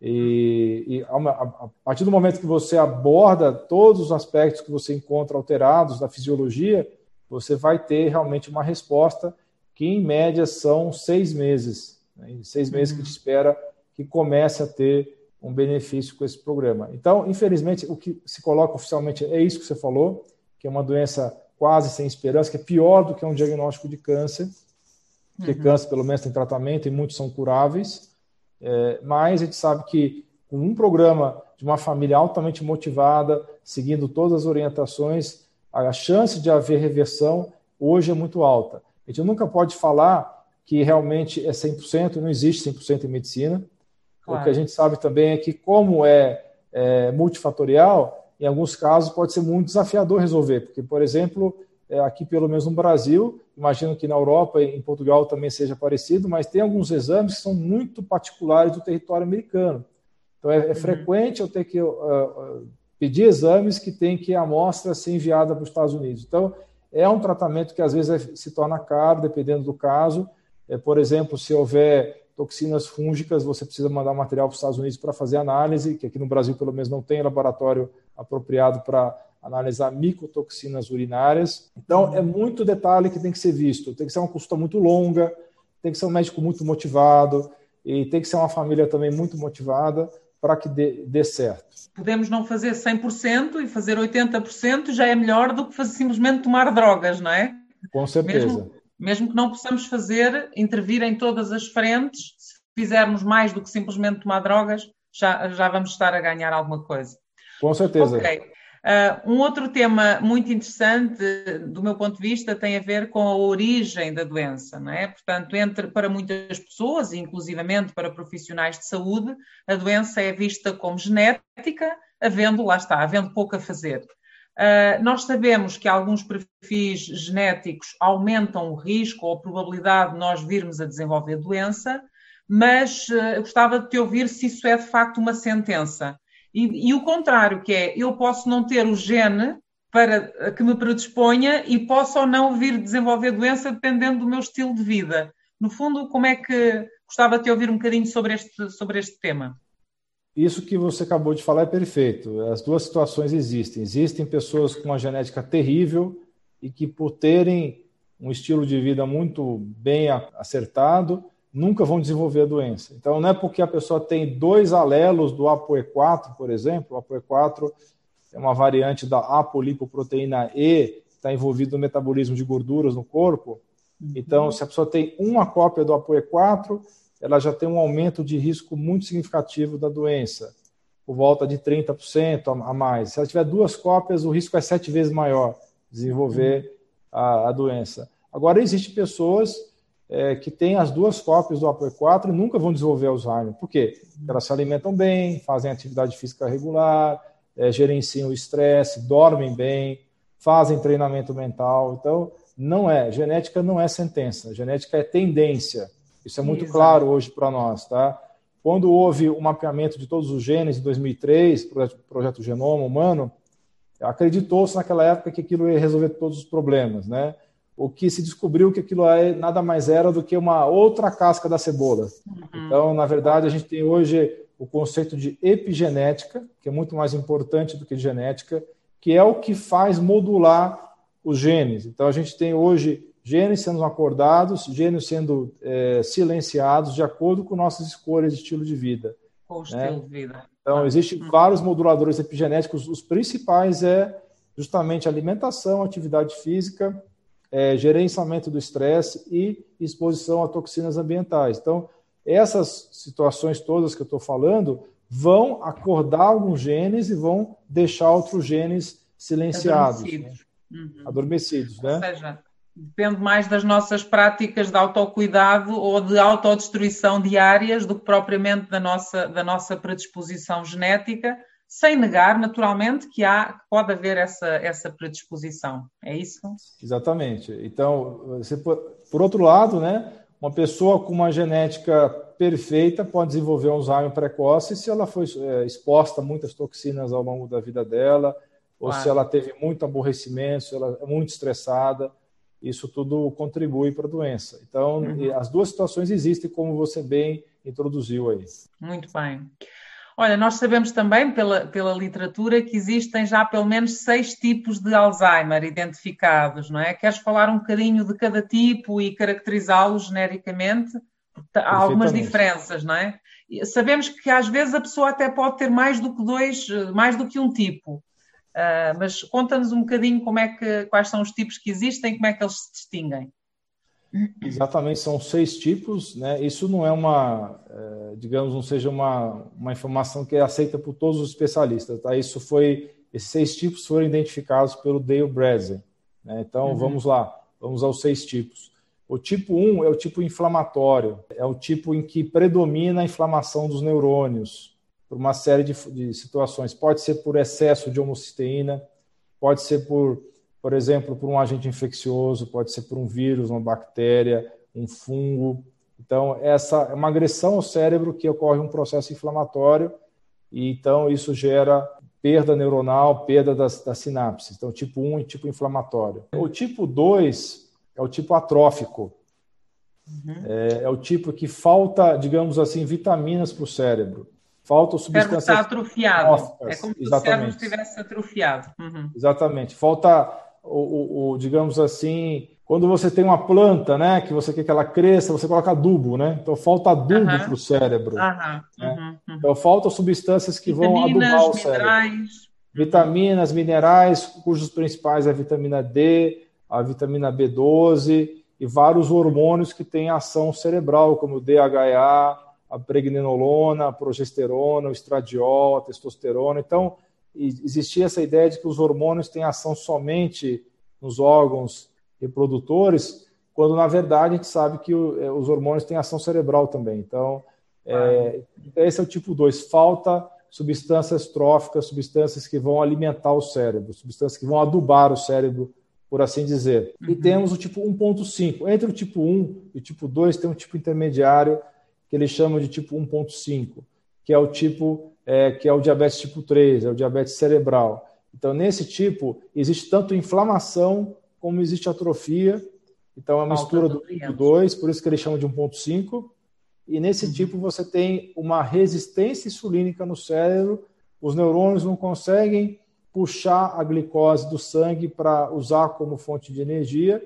E, e a, a, partir do momento que você aborda todos os aspectos que você encontra alterados da fisiologia, você vai ter realmente uma resposta que, em média, são seis meses. Né? Seis meses uhum. que te espera que comece a ter um benefício com esse programa. Então, infelizmente, o que se coloca oficialmente é isso que você falou, que é uma doença quase sem esperança, que é pior do que um diagnóstico de câncer, porque uhum. câncer, pelo menos, tem tratamento e muitos são curáveis. É, mas a gente sabe que com um programa de uma família altamente motivada, seguindo todas as orientações, a chance de haver reversão hoje é muito alta. A gente nunca pode falar que realmente é 100%, não existe 100% em medicina. Claro. O que a gente sabe também é que, como é, é multifatorial, em alguns casos pode ser muito desafiador resolver, porque, por exemplo, é, aqui pelo menos no Brasil, imagino que na Europa e em Portugal também seja parecido, mas tem alguns exames que são muito particulares do território americano. Então é, é uhum. frequente eu ter que uh, pedir exames que tem que a amostra ser enviada para os Estados Unidos. Então é um tratamento que às vezes é, se torna caro, dependendo do caso. É, por exemplo, se houver toxinas fúngicas, você precisa mandar material para os Estados Unidos para fazer análise, que aqui no Brasil pelo menos não tem laboratório apropriado para analisar micotoxinas urinárias. Então, é muito detalhe que tem que ser visto. Tem que ser uma consulta muito longa, tem que ser um médico muito motivado e tem que ser uma família também muito motivada para que dê, dê, certo. Podemos não fazer 100% e fazer 80% já é melhor do que fazer, simplesmente tomar drogas, não é? Com certeza. Mesmo, mesmo que não possamos fazer, intervir em todas as frentes, se fizermos mais do que simplesmente tomar drogas, já, já vamos estar a ganhar alguma coisa. Com certeza. Ok. Uh, um outro tema muito interessante, do meu ponto de vista, tem a ver com a origem da doença, não é? Portanto, entre, para muitas pessoas, inclusivamente para profissionais de saúde, a doença é vista como genética, havendo, lá está, havendo pouco a fazer. Uh, nós sabemos que alguns perfis genéticos aumentam o risco ou a probabilidade de nós virmos a desenvolver doença, mas uh, gostava de te ouvir se isso é de facto uma sentença. E, e, o contrário, que é eu posso não ter o gene para que me predisponha e posso ou não vir desenvolver doença dependendo do meu estilo de vida. No fundo, como é que gostava de te ouvir um bocadinho sobre este, sobre este tema? Isso que você acabou de falar é perfeito. As duas situações existem. Existem pessoas com uma genética terrível e que, por terem um estilo de vida muito bem acertado, nunca vão desenvolver a doença. Então, não é porque a pessoa tem dois alelos do ApoE4, por exemplo, o ApoE4 é uma variante da apolipoproteína E, está envolvido no metabolismo de gorduras no corpo. Uhum. Então, se a pessoa tem uma cópia do ApoE4, ela já tem um aumento de risco muito significativo da doença, por volta de 30% a mais. Se ela tiver duas cópias, o risco é sete vezes maior de desenvolver a, a doença. Agora, existem pessoas é, que têm as duas cópias do APOE4 e nunca vão desenvolver Alzheimer. Por quê? Porque elas se alimentam bem, fazem atividade física regular, é, gerenciam o estresse, dormem bem, fazem treinamento mental. Então, não é, genética não é sentença, genética é tendência. Isso é muito Exato. claro hoje para nós, tá? Quando houve o mapeamento de todos os genes em 2003, projeto, projeto Genoma Humano, acreditou-se naquela época que aquilo ia resolver todos os problemas, né? o que se descobriu que aquilo é, nada mais era do que uma outra casca da cebola. Uhum. Então, na verdade, a gente tem hoje o conceito de epigenética, que é muito mais importante do que genética, que é o que faz modular os genes. Então, a gente tem hoje genes sendo acordados, genes sendo é, silenciados de acordo com nossas escolhas de estilo de vida. Com né? estilo de vida. Então, existem uhum. vários moduladores epigenéticos. Os principais é justamente alimentação, atividade física, é, gerenciamento do estresse e exposição a toxinas ambientais. Então, essas situações todas que eu estou falando vão acordar alguns genes e vão deixar outros genes silenciados, adormecidos, né? uhum. adormecidos né? Ou seja, depende mais das nossas práticas de autocuidado ou de autodestruição diárias do que propriamente da nossa, da nossa predisposição genética sem negar, naturalmente, que há, pode haver essa, essa predisposição. É isso? Exatamente. Então, você, por outro lado, né, uma pessoa com uma genética perfeita pode desenvolver um Alzheimer precoce se ela foi é, exposta a muitas toxinas ao longo da vida dela, ou claro. se ela teve muito aborrecimento, se ela é muito estressada. Isso tudo contribui para a doença. Então, uhum. as duas situações existem, como você bem introduziu aí. Muito bem. Olha, nós sabemos também pela, pela literatura que existem já pelo menos seis tipos de Alzheimer identificados, não é? Queres falar um bocadinho de cada tipo e caracterizá-los genericamente? Há algumas diferenças, não é? Sabemos que às vezes a pessoa até pode ter mais do que dois, mais do que um tipo. Uh, mas conta-nos um bocadinho como é que, quais são os tipos que existem, como é que eles se distinguem. Exatamente, são seis tipos, né? Isso não é uma, é, digamos, não seja uma, uma informação que é aceita por todos os especialistas, tá? Isso foi, esses seis tipos foram identificados pelo Dale Bredesen, né? Então, uhum. vamos lá, vamos aos seis tipos. O tipo 1 é o tipo inflamatório, é o tipo em que predomina a inflamação dos neurônios por uma série de, de situações. Pode ser por excesso de homocisteína, pode ser por por exemplo, por um agente infeccioso, pode ser por um vírus, uma bactéria, um fungo. Então, essa é uma agressão ao cérebro que ocorre um processo inflamatório e então isso gera perda neuronal, perda das, das sinapses. Então, tipo 1 e tipo inflamatório. O tipo 2 é o tipo atrófico. Uhum. É, é, o tipo que falta, digamos assim, vitaminas para o cérebro. Falta substâncias. O cérebro está atrofiado. É como se Exatamente. o cérebro estivesse atrofiado. Uhum. Exatamente. Falta o, o, o, digamos assim, quando você tem uma planta, né, que você quer que ela cresça, você coloca adubo, né? Então falta adubo uhum. para o cérebro. Uhum. Né? Então faltam substâncias que Vitaminas, vão adubar o cérebro. Minerais. Vitaminas, minerais, cujos principais é a vitamina D, a vitamina B12 e vários hormônios que têm ação cerebral, como o DHA, a pregnenolona, a progesterona, o estradiol, a testosterona. Então, existia essa ideia de que os hormônios têm ação somente nos órgãos reprodutores, quando na verdade a gente sabe que é, os hormônios têm ação cerebral também. Então, é, esse é o tipo 2. Falta substâncias tróficas, substâncias que vão alimentar o cérebro, substâncias que vão adubar o cérebro, por assim dizer. Uhum. E temos o tipo 1.5. Entre o tipo 1 e o tipo 2 tem um tipo intermediário que eles chamam de tipo 1.5, que é o tipo é, que é o diabetes tipo 3, é o diabetes cerebral. Então, nesse tipo, existe tanto inflamação como existe atrofia. Então, é uma mistura do tipo 2, por isso que eles chamam de 1.5. E nesse uhum. tipo, você tem uma resistência insulínica no cérebro, os neurônios não conseguem puxar a glicose do sangue para usar como fonte de energia.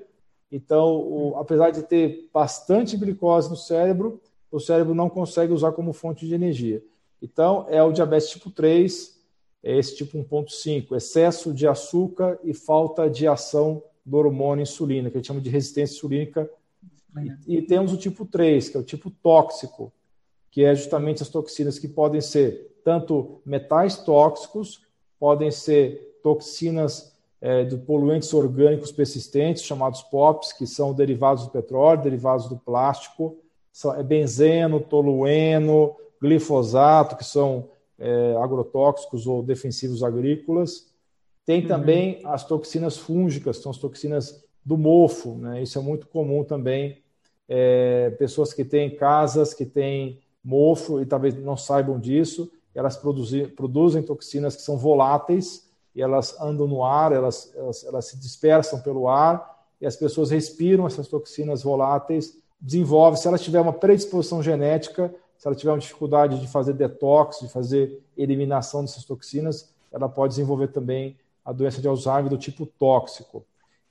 Então, o, uhum. apesar de ter bastante glicose no cérebro, o cérebro não consegue usar como fonte de energia. Então, é o diabetes tipo 3, é esse tipo 1.5, excesso de açúcar e falta de ação do hormônio insulina, que a gente chama de resistência insulínica. E, e temos o tipo 3, que é o tipo tóxico, que é justamente as toxinas que podem ser tanto metais tóxicos, podem ser toxinas é, de poluentes orgânicos persistentes, chamados POPs, que são derivados do petróleo, derivados do plástico, é benzeno, tolueno, glifosato, que são é, agrotóxicos ou defensivos agrícolas. Tem uhum. também as toxinas fúngicas, são as toxinas do mofo. Né? Isso é muito comum também. É, pessoas que têm casas que têm mofo e talvez não saibam disso, elas produzem, produzem toxinas que são voláteis e elas andam no ar, elas, elas, elas se dispersam pelo ar e as pessoas respiram essas toxinas voláteis, desenvolve, se ela tiver uma predisposição genética, se ela tiver uma dificuldade de fazer detox, de fazer eliminação dessas toxinas, ela pode desenvolver também a doença de Alzheimer do tipo tóxico.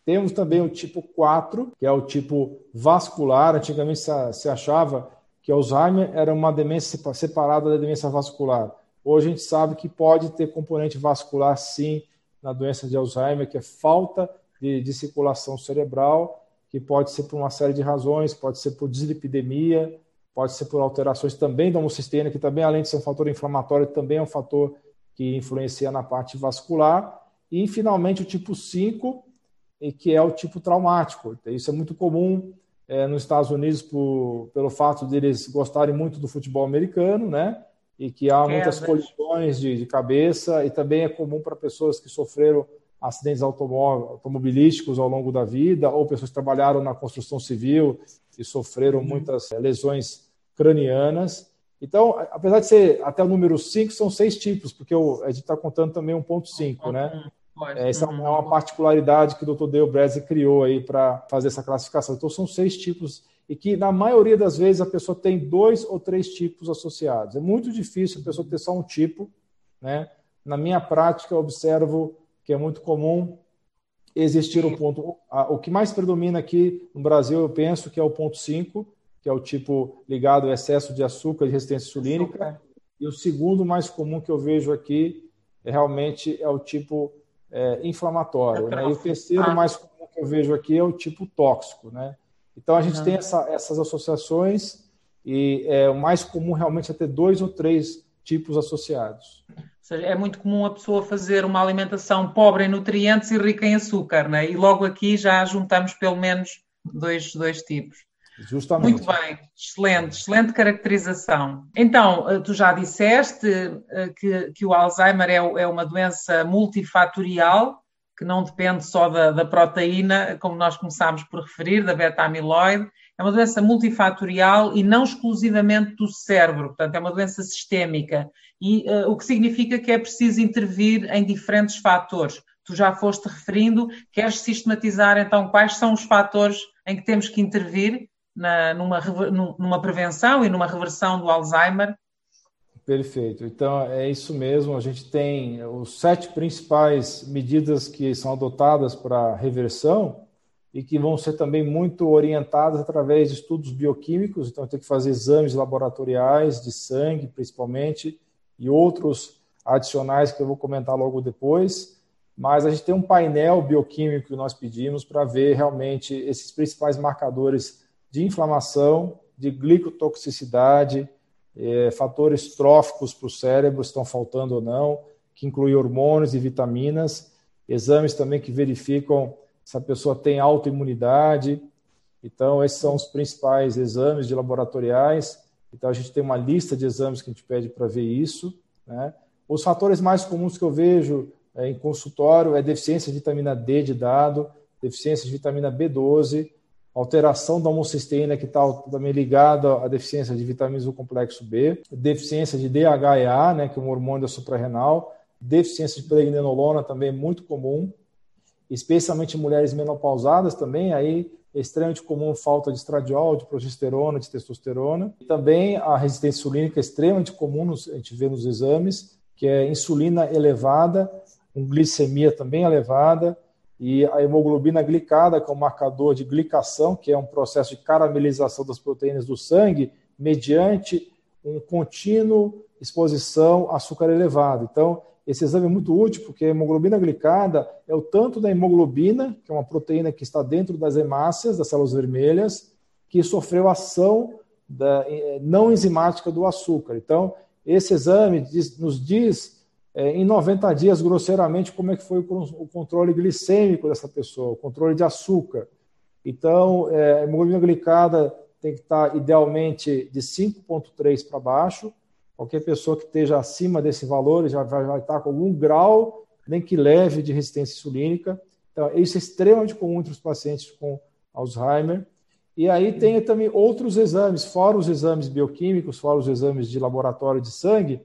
Temos também o tipo 4, que é o tipo vascular. Antigamente se achava que Alzheimer era uma demência separada da demência vascular. Hoje a gente sabe que pode ter componente vascular sim na doença de Alzheimer, que é falta de, de circulação cerebral, que pode ser por uma série de razões, pode ser por dislipidemia, pode ser por alterações também da homocisteína, que também, além de ser um fator inflamatório, também é um fator que influencia na parte vascular. E, finalmente, o tipo 5, que é o tipo traumático. Isso é muito comum é, nos Estados Unidos por, pelo fato de eles gostarem muito do futebol americano, né? E que há muitas é, colisões de, de, cabeça, e também é comum para pessoas que sofreram acidentes automobilísticos ao longo da vida, ou pessoas que trabalharam na construção civil e sofreram uhum. muitas eh, lesões cranianas. Então, apesar de ser até o número 5, são seis tipos, porque a gente está contando também 1.5, né? É, essa é uma uhum. particularidade que o Dr. Dale Bradley criou aí para fazer essa classificação. Então, são seis tipos e que, na maioria das vezes, a pessoa tem dois ou três tipos associados. É muito difícil a pessoa ter só um tipo, né? Na minha prática, eu observo que é muito comum existir o ponto. O que mais predomina aqui no Brasil, eu penso que é o ponto 5, que é o tipo ligado ao excesso de açúcar e resistência insulínica. E o segundo mais comum que eu vejo aqui é, realmente é o tipo é, inflamatório. Né? E o terceiro ah. mais comum que eu vejo aqui é o tipo tóxico. Né? Então a gente uhum. tem essa, essas associações e é, o mais comum realmente é ter dois ou três tipos associados. Seja, é muito comum a pessoa fazer uma alimentação pobre em nutrientes e rica em açúcar, né? e logo aqui já juntamos pelo menos dois, dois tipos. Justamente. Muito bem, excelente, excelente caracterização. Então, eh, tu já disseste eh, que, que o Alzheimer é, é uma doença multifatorial, que não depende só da, da, proteína, como nós começámos por referir, da beta-amiloide. É uma doença multifatorial e não exclusivamente do cérebro, portanto, é uma doença sistémica. E uh, o que significa que é preciso intervir em diferentes fatores. Tu já foste referindo, queres sistematizar então quais são os fatores em que temos que intervir na, numa, numa prevenção e numa reversão do Alzheimer? Perfeito. Então, é isso mesmo. A gente tem os sete principais medidas que são adotadas para reversão e que vão ser também muito orientadas através de estudos bioquímicos. Então, tem que fazer exames laboratoriais de sangue, principalmente, e outros adicionais que eu vou comentar logo depois. Mas a gente tem um painel bioquímico que nós pedimos para ver realmente esses principais marcadores de inflamação, de glicotoxicidade, é, fatores tróficos para o cérebro estão faltando ou não, que inclui hormônios e vitaminas, exames também que verificam se a pessoa tem autoimunidade. Então, esses são os principais exames de laboratoriais. Então, a gente tem uma lista de exames que a gente pede para ver isso. Né? Os fatores mais comuns que eu vejo é, em consultório é deficiência de vitamina D de dado, deficiência de vitamina B12, alteração da homocisteína que está também ligada à deficiência de vitaminas do complexo B, deficiência de DHEA, né, que é um hormônio da suprarrenal, deficiência de pregnenolona também é muito comum, especialmente em mulheres menopausadas também, aí extremamente comum falta de estradiol, de progesterona, de testosterona. E também a resistência insulínica é extremamente comum, a gente vê nos exames, que é insulina elevada, com glicemia também elevada, e a hemoglobina glicada, que é um marcador de glicação, que é um processo de caramelização das proteínas do sangue, mediante um contínuo exposição a açúcar elevado. Então, esse exame é muito útil porque a hemoglobina glicada é o tanto da hemoglobina, que é uma proteína que está dentro das hemácias, das células vermelhas, que sofreu ação da, eh, não enzimática do açúcar. Então, esse exame diz, nos diz é, em 90 dias, grosseiramente, como é que foi o controle glicêmico dessa pessoa, o controle de açúcar. Então, é, a hemoglobina glicada tem que estar idealmente de 5,3 para baixo. Qualquer pessoa que esteja acima desse valor já vai, vai estar com algum grau, nem que leve, de resistência insulínica. Então, isso é extremamente comum entre os pacientes com Alzheimer. E aí tem também outros exames, fora os exames bioquímicos, fora os exames de laboratório de sangue,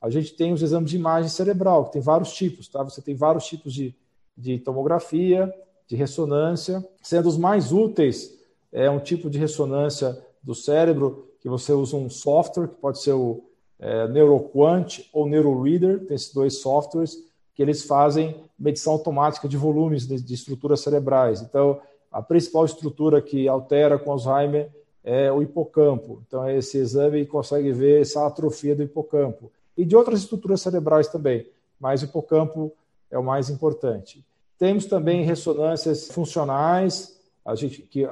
a gente tem os exames de imagem cerebral, que tem vários tipos, tá? Você tem vários tipos de, de tomografia, de ressonância, sendo os mais úteis é um tipo de ressonância do cérebro que você usa um software, que pode ser o é, NeuroQuant ou NeuroReader, tem esses dois softwares, que eles fazem medição automática de volumes de, de estruturas cerebrais. Então, a principal estrutura que altera com Alzheimer é o hipocampo. Então, esse exame consegue ver essa atrofia do hipocampo e de outras estruturas cerebrais também, mas o hipocampo é o mais importante. Temos também ressonâncias funcionais, a gente que uh,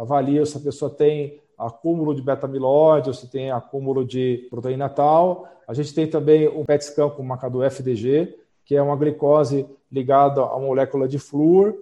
avalia se a pessoa tem acúmulo de beta-amiloide ou se tem acúmulo de proteína tal. A gente tem também um PET scan com marcador FDG, que é uma glicose ligada à molécula de flúor,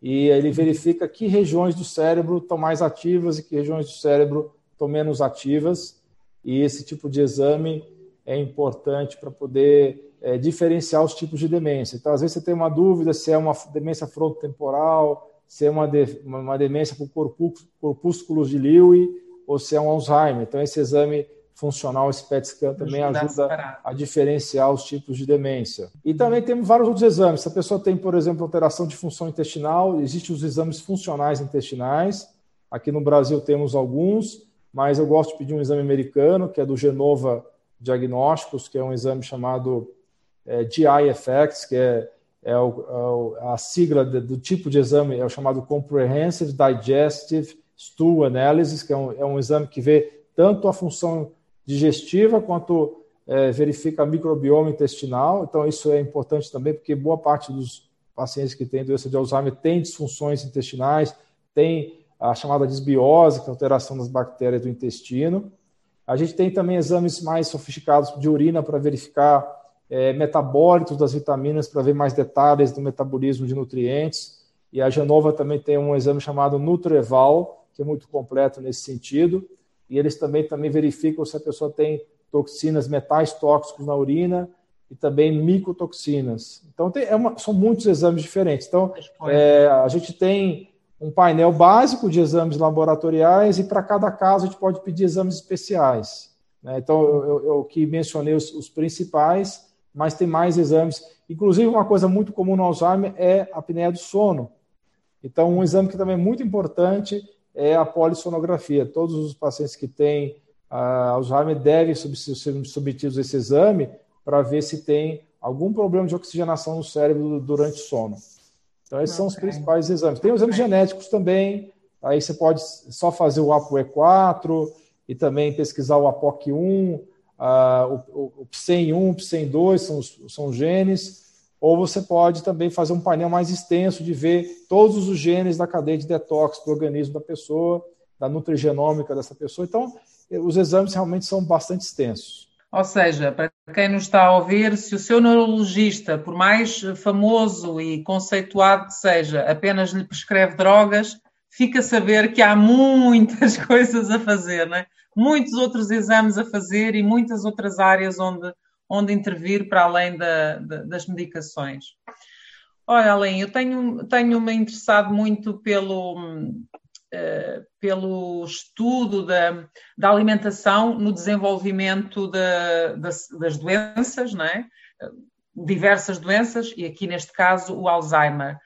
e ele verifica que regiões do cérebro estão mais ativas e que regiões do cérebro estão menos ativas. E esse tipo de exame é importante para poder é, diferenciar os tipos de demência. Então, às vezes, você tem uma dúvida se é uma demência frontotemporal, se é uma, de, uma demência por corpúsculos de Lewy ou se é um Alzheimer. Então, esse exame funcional, esse PET scan também ajuda a diferenciar os tipos de demência. E também temos vários outros exames. Se a pessoa tem, por exemplo, alteração de função intestinal, existem os exames funcionais intestinais. Aqui no Brasil temos alguns, mas eu gosto de pedir um exame americano, que é do Genova diagnósticos, que é um exame chamado é, GI-FX, que é, é, o, é, a sigla do tipo de exame, é o chamado Comprehensive Digestive stool analysis, que é um, é um exame que vê tanto a função digestiva quanto é, verifica a microbioma intestinal. Então, isso é importante também, porque boa parte dos pacientes que têm doença de Alzheimer têm disfunções intestinais, tem a chamada desbiose, que é alteração das bactérias do intestino. A gente tem também exames mais sofisticados de urina para verificar é, metabólitos das vitaminas, para ver mais detalhes do metabolismo de nutrientes. E a Genova também tem um exame chamado Nutreval, que é muito completo nesse sentido. E eles também, também verificam se a pessoa tem toxinas, metais tóxicos na urina e também micotoxinas. Então, tem, é uma, são muitos exames diferentes. Então, é, a gente tem um painel básico de exames laboratoriais e para cada caso a gente pode pedir exames especiais. Né? Então, eu, eu, que mencionei os, os, principais, mas tem mais exames. Inclusive, uma coisa muito comum no Alzheimer é a apneia do sono. Então, um exame que também é muito importante é a polissonografia. Todos os pacientes que têm uh, Alzheimer devem ser submetidos a esse exame para ver se tem algum problema de oxigenação no cérebro durante o sono. Então, esses okay. são os principais exames. Tem os exames genéticos também, aí você pode só fazer o ApoE4 e também pesquisar o APOC1, uh, o, o, PSEN1, o PSEN2 são os, são genes, ou você pode também fazer um painel mais extenso de ver todos os genes da cadeia de detox do organismo da pessoa, da nutrigenômica dessa pessoa. Então, os exames realmente são bastante extensos. Ou seja, para quem nos está a ouvir, se o seu neurologista, por mais famoso e conceituado que seja, apenas lhe prescreve drogas, fica a saber que há muitas coisas a fazer, né? Muitos outros exames a fazer e muitas outras áreas onde, onde intervir para além da, da, das medicações. Olha, Além, eu tenho, tenho-me interessado muito pelo, uh, pelo estudo da, da alimentação no desenvolvimento de, das, das doenças, não é? diversas doenças, e aqui neste caso o Alzheimer.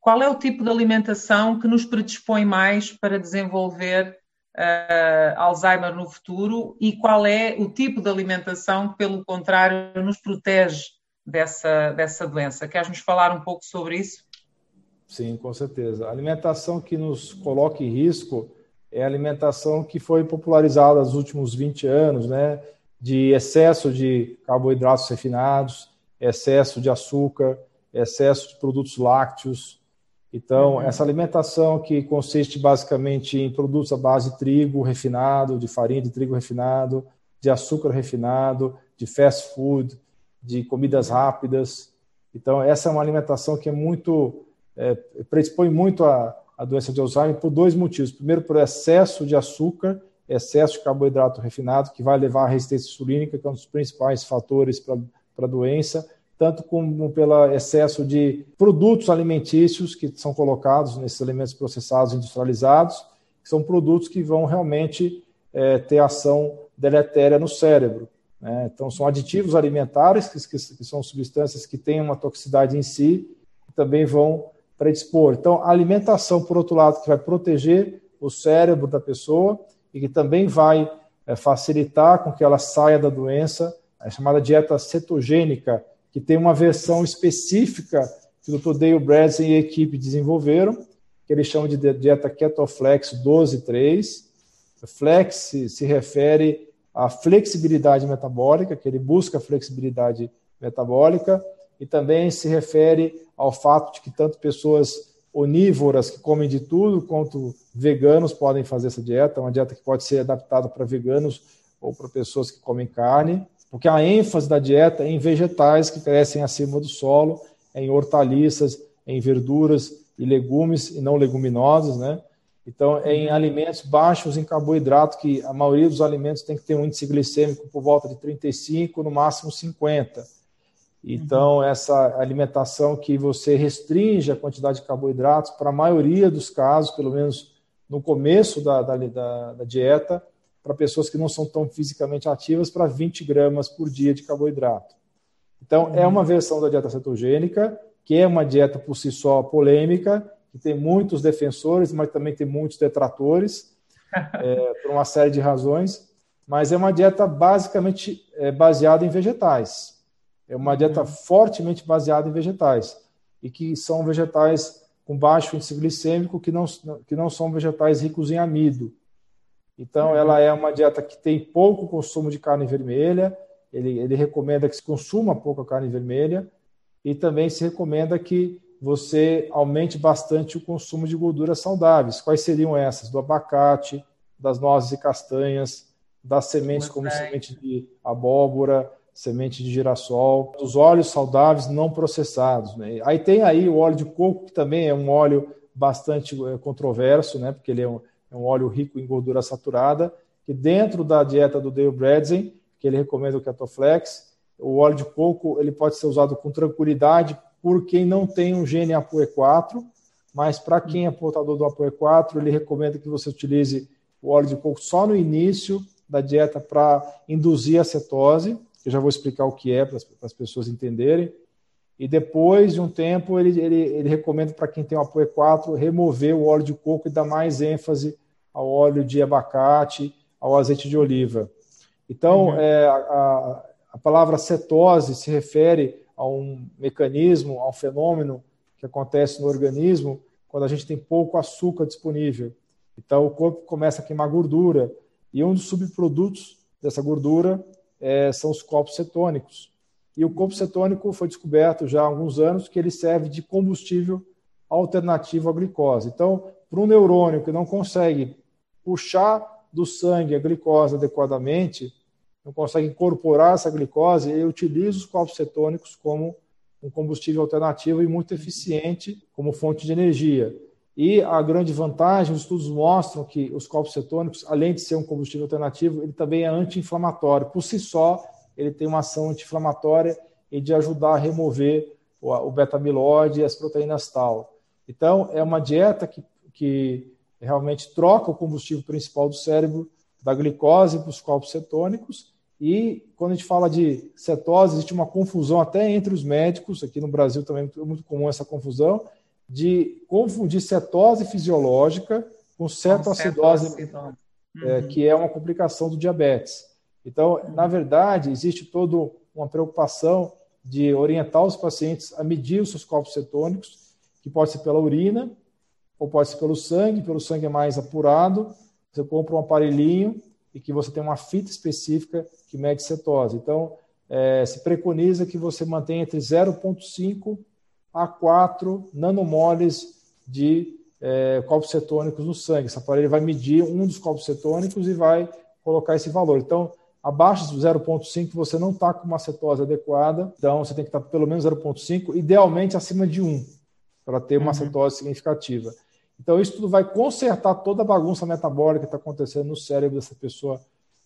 Qual é o tipo de alimentação que nos predispõe mais para desenvolver uh, Alzheimer no futuro e qual é o tipo de alimentação que, pelo contrário, nos protege dessa, dessa doença? Queres nos falar um pouco sobre isso? Sim, com certeza. A alimentação que nos coloca em risco é a alimentação que foi popularizada nos últimos 20 anos, né? De excesso de carboidratos refinados, excesso de açúcar, excesso de produtos lácteos. Então, uhum. essa alimentação que consiste basicamente em produtos à base de trigo refinado, de farinha de trigo refinado, de açúcar refinado, de fast food, de comidas rápidas. Então, essa é uma alimentação que é muito é, predispõe muito a, a doença de Alzheimer por dois motivos. Primeiro, por excesso de açúcar, excesso de carboidrato refinado, que vai levar à resistência insulínica, que é um dos principais fatores para a doença, tanto como pelo excesso de produtos alimentícios que são colocados nesses alimentos processados industrializados, que são produtos que vão realmente é, ter ação deletéria no cérebro. Né? Então, são aditivos alimentares, que, que, que são substâncias que têm uma toxicidade em si, e também vão predispor. Então, a alimentação, por outro lado, que vai proteger o cérebro da pessoa e que também vai é, facilitar com que ela saia da doença, é chamada dieta cetogênica, que tem uma versão específica que o Dr. Dale Bradley e a equipe desenvolveram, que eles chamam de dieta Ketoflex 12.3. Flex se refere à flexibilidade metabólica, que ele busca flexibilidade metabólica, e também se refere ao fato de que tanto pessoas onívoras que comem de tudo, quanto veganos podem fazer essa dieta, uma dieta que pode ser adaptada para veganos ou para pessoas que comem carne, porque a ênfase da dieta é em vegetais que crescem acima do solo, em hortaliças, em verduras e legumes e não leguminosas, né? Então, é em alimentos baixos em carboidrato, que a maioria dos alimentos tem que ter um índice glicêmico por volta de 35, no máximo 50. Então, uhum. essa alimentação que você restringe a quantidade de carboidratos, para a maioria dos casos, pelo menos no começo da, da, da, da dieta, para pessoas que não são tão fisicamente ativas, para 20 gramas por dia de carboidrato. Então, é uma versão da dieta cetogênica, que é uma dieta por si só polêmica, que tem muitos defensores, mas também tem muitos detratores, é, por uma série de razões, mas é uma dieta basicamente é, baseada em vegetais. É uma dieta uhum. fortemente baseada em vegetais e que são vegetais com baixo índice glicêmico que não, que não são vegetais ricos em amido. Então, ela é uma dieta que tem pouco consumo de carne vermelha, ele, ele recomenda que se consuma pouca carne vermelha e também se recomenda que você aumente bastante o consumo de gorduras saudáveis. Quais seriam essas? Do abacate, das nozes e castanhas, das sementes como semente de abóbora, semente de girassol, dos óleos saudáveis não processados. Né? Aí tem aí o óleo de coco, que também é um óleo bastante eh, controverso, né? porque ele é um, é um óleo rico em gordura saturada, que dentro da dieta do Dale Bredesen, que ele recomenda o Ketoflex, o óleo de coco ele pode ser usado com tranquilidade por quem não tem um gene ApoE4, mas para quem é portador do ApoE4, ele recomenda que você utilize o óleo de coco só no início da dieta para induzir a cetose, eu já vou explicar o que é para as pessoas entenderem. E depois de um tempo, ele, ele, ele recomenda para quem tem o ApoE4 remover o óleo de coco e dar mais ênfase ao óleo de abacate, ao azeite de oliva. Então, uhum. é, a, a palavra cetose se refere a um mecanismo, a um fenômeno que acontece no organismo quando a gente tem pouco açúcar disponível. Então, o corpo começa a queimar gordura e um dos subprodutos dessa gordura é, são os corpos cetônicos. E o corpo cetônico foi descoberto já há alguns anos que ele serve de combustível alternativo à glicose. Então, para um neurônio que não consegue puxar do sangue a glicose adequadamente, não consegue incorporar essa glicose, ele utiliza os corpos cetônicos como um combustível alternativo e muito eficiente como fonte de energia. E a grande vantagem, os estudos mostram que os corpos cetônicos, além de ser um combustível alternativo, ele também é anti-inflamatório. Por si só, ele tem uma ação anti-inflamatória e de ajudar a remover o beta-amiloide e as proteínas tal. Então, é uma dieta que, que realmente troca o combustível principal do cérebro da glicose para os corpos cetônicos. E quando a gente fala de cetose, existe uma confusão até entre os médicos, aqui no Brasil também é muito comum essa confusão, de confundir cetose fisiológica com cetoacidose, uhum. é, que é uma complicação do diabetes. Então, na verdade, existe toda uma preocupação de orientar os pacientes a medir os seus corpos cetônicos, que pode ser pela urina, ou pode ser pelo sangue, pelo sangue é mais apurado. Você compra um aparelhinho e que você tem uma fita específica que mede cetose. Então, é, se preconiza que você mantenha entre 0,5 a 4 nanomoles de é, cetônicos no sangue. Esse aparelho vai medir um dos corpos cetônicos e vai colocar esse valor. Então, abaixo do 0,5 você não está com uma cetose adequada, então você tem que estar tá pelo menos 0,5, idealmente acima de 1, para ter uma uhum. cetose significativa. Então, isso tudo vai consertar toda a bagunça metabólica que está acontecendo no cérebro dessa pessoa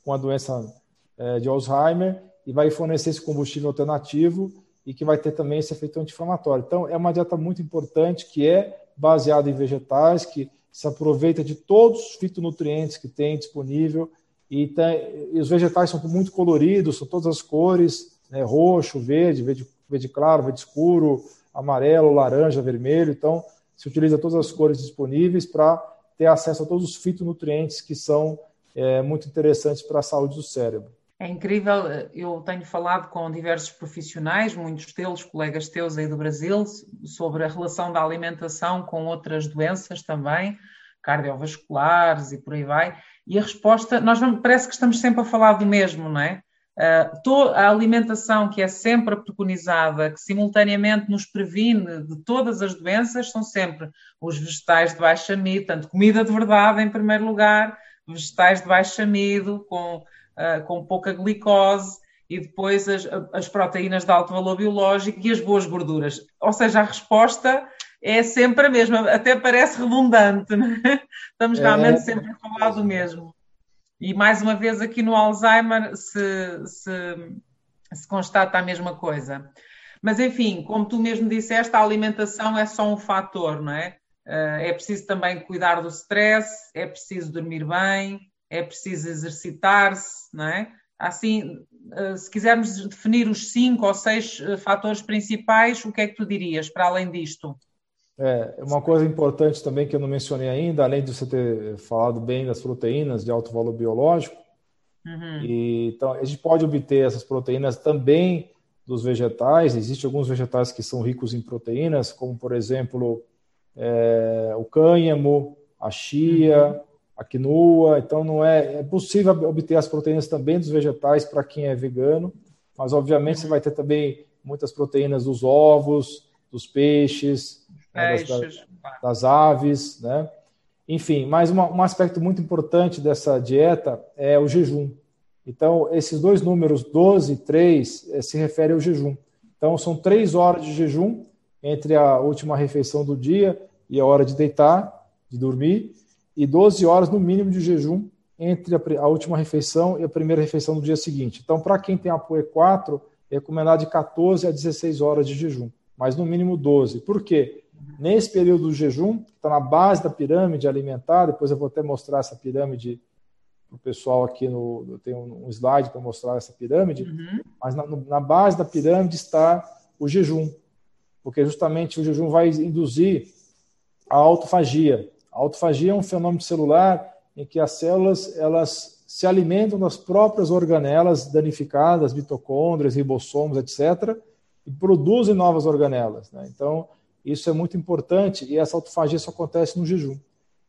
com a doença é, de Alzheimer e vai fornecer esse combustível alternativo e que vai ter também esse efeito anti-inflamatório. Então, é uma dieta muito importante que é baseada em vegetais, que se aproveita de todos os fitonutrientes que tem disponível e, tem, e os vegetais são muito coloridos, são todas as cores, né, roxo, verde, verde, verde claro, verde escuro, amarelo, laranja, vermelho. Então, se utiliza todas as cores disponíveis para ter acesso a todos os fitonutrientes que são é, muito interessantes para a saúde do cérebro. É incrível, eu tenho falado com diversos profissionais, muitos deles, colegas teus aí do Brasil, sobre a relação da alimentação com outras doenças também, cardiovasculares e por aí vai, e a resposta, nós vamos, parece que estamos sempre a falar do mesmo, não é? Uh, a alimentação que é sempre preconizada, que simultaneamente nos previne de todas as doenças, são sempre os vegetais de baixa amido, portanto, comida de verdade em primeiro lugar, vegetais de baixo amido, com uh, com pouca glicose e depois as, as, proteínas de alto valor biológico e as boas gorduras. Ou seja, a resposta é sempre a mesma, até parece redundante, né? estamos é. realmente é. sempre a falar do mesmo. E mais uma vez aqui no Alzheimer se, se, se constata a mesma coisa. Mas enfim, como tu mesmo disseste, a alimentação é só um fator, não é? Eh, é preciso também cuidar do stress, é preciso dormir bem, é preciso exercitar-se, não é? Assim, eh, se quisermos definir os cinco ou seis eh, fatores principais, o que é que tu dirias para além disto? É, uma coisa importante também que eu não mencionei ainda, além de você ter falado bem das proteínas de alto valor biológico, uhum. e, então a gente pode obter essas proteínas também dos vegetais. Existem alguns vegetais que são ricos em proteínas, como por exemplo é, o cânhamo, a chia, uhum. a quinoa. Então, não é, é possível obter as proteínas também dos vegetais para quem é vegano, mas obviamente uhum. você vai ter também muitas proteínas dos ovos, dos peixes, né, das, das, aves, né? Enfim, mas uma, um aspecto muito importante dessa dieta é o jejum. Então, esses dois números, 12 e 3, eh, se referem ao jejum. Então, são três horas de jejum entre a última refeição do dia e a hora de deitar, de dormir, e 12 horas no mínimo de jejum entre a, última refeição e a primeira refeição do dia seguinte. Então, para quem tem apoio 4, é recomendado de 14 a 16 horas de jejum, mas no mínimo 12. Por quê? Nesse período do jejum, que está na base da pirâmide alimentar, depois eu vou até mostrar essa pirâmide para o pessoal aqui no. Eu tenho um slide para mostrar essa pirâmide, uhum. mas na, na, base da pirâmide está o jejum, porque justamente o jejum vai induzir a autofagia. A autofagia é um fenômeno celular em que as células elas se alimentam das próprias organelas danificadas, mitocôndrias, ribossomos, etc., e produzem novas organelas. Né? Então, isso é muito importante e essa autofagia só acontece no jejum.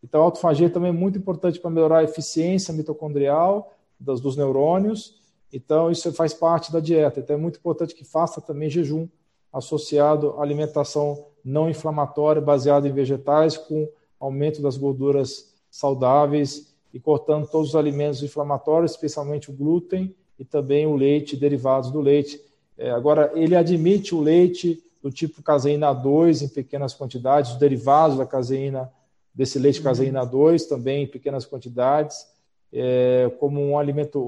Então, a autofagia também é muito importante para melhorar a eficiência mitocondrial dos, dos neurônios. Então, isso faz parte da dieta. Então, é muito importante que faça também jejum associado à alimentação não inflamatória baseada em vegetais, com aumento das gorduras saudáveis e cortando todos os alimentos inflamatórios, especialmente o glúten e também o leite, derivados do leite. É, agora, ele admite o leite do tipo caseína 2 em pequenas quantidades, os derivados da caseína desse leite uhum. caseína 2 também em pequenas quantidades, é, como um alimento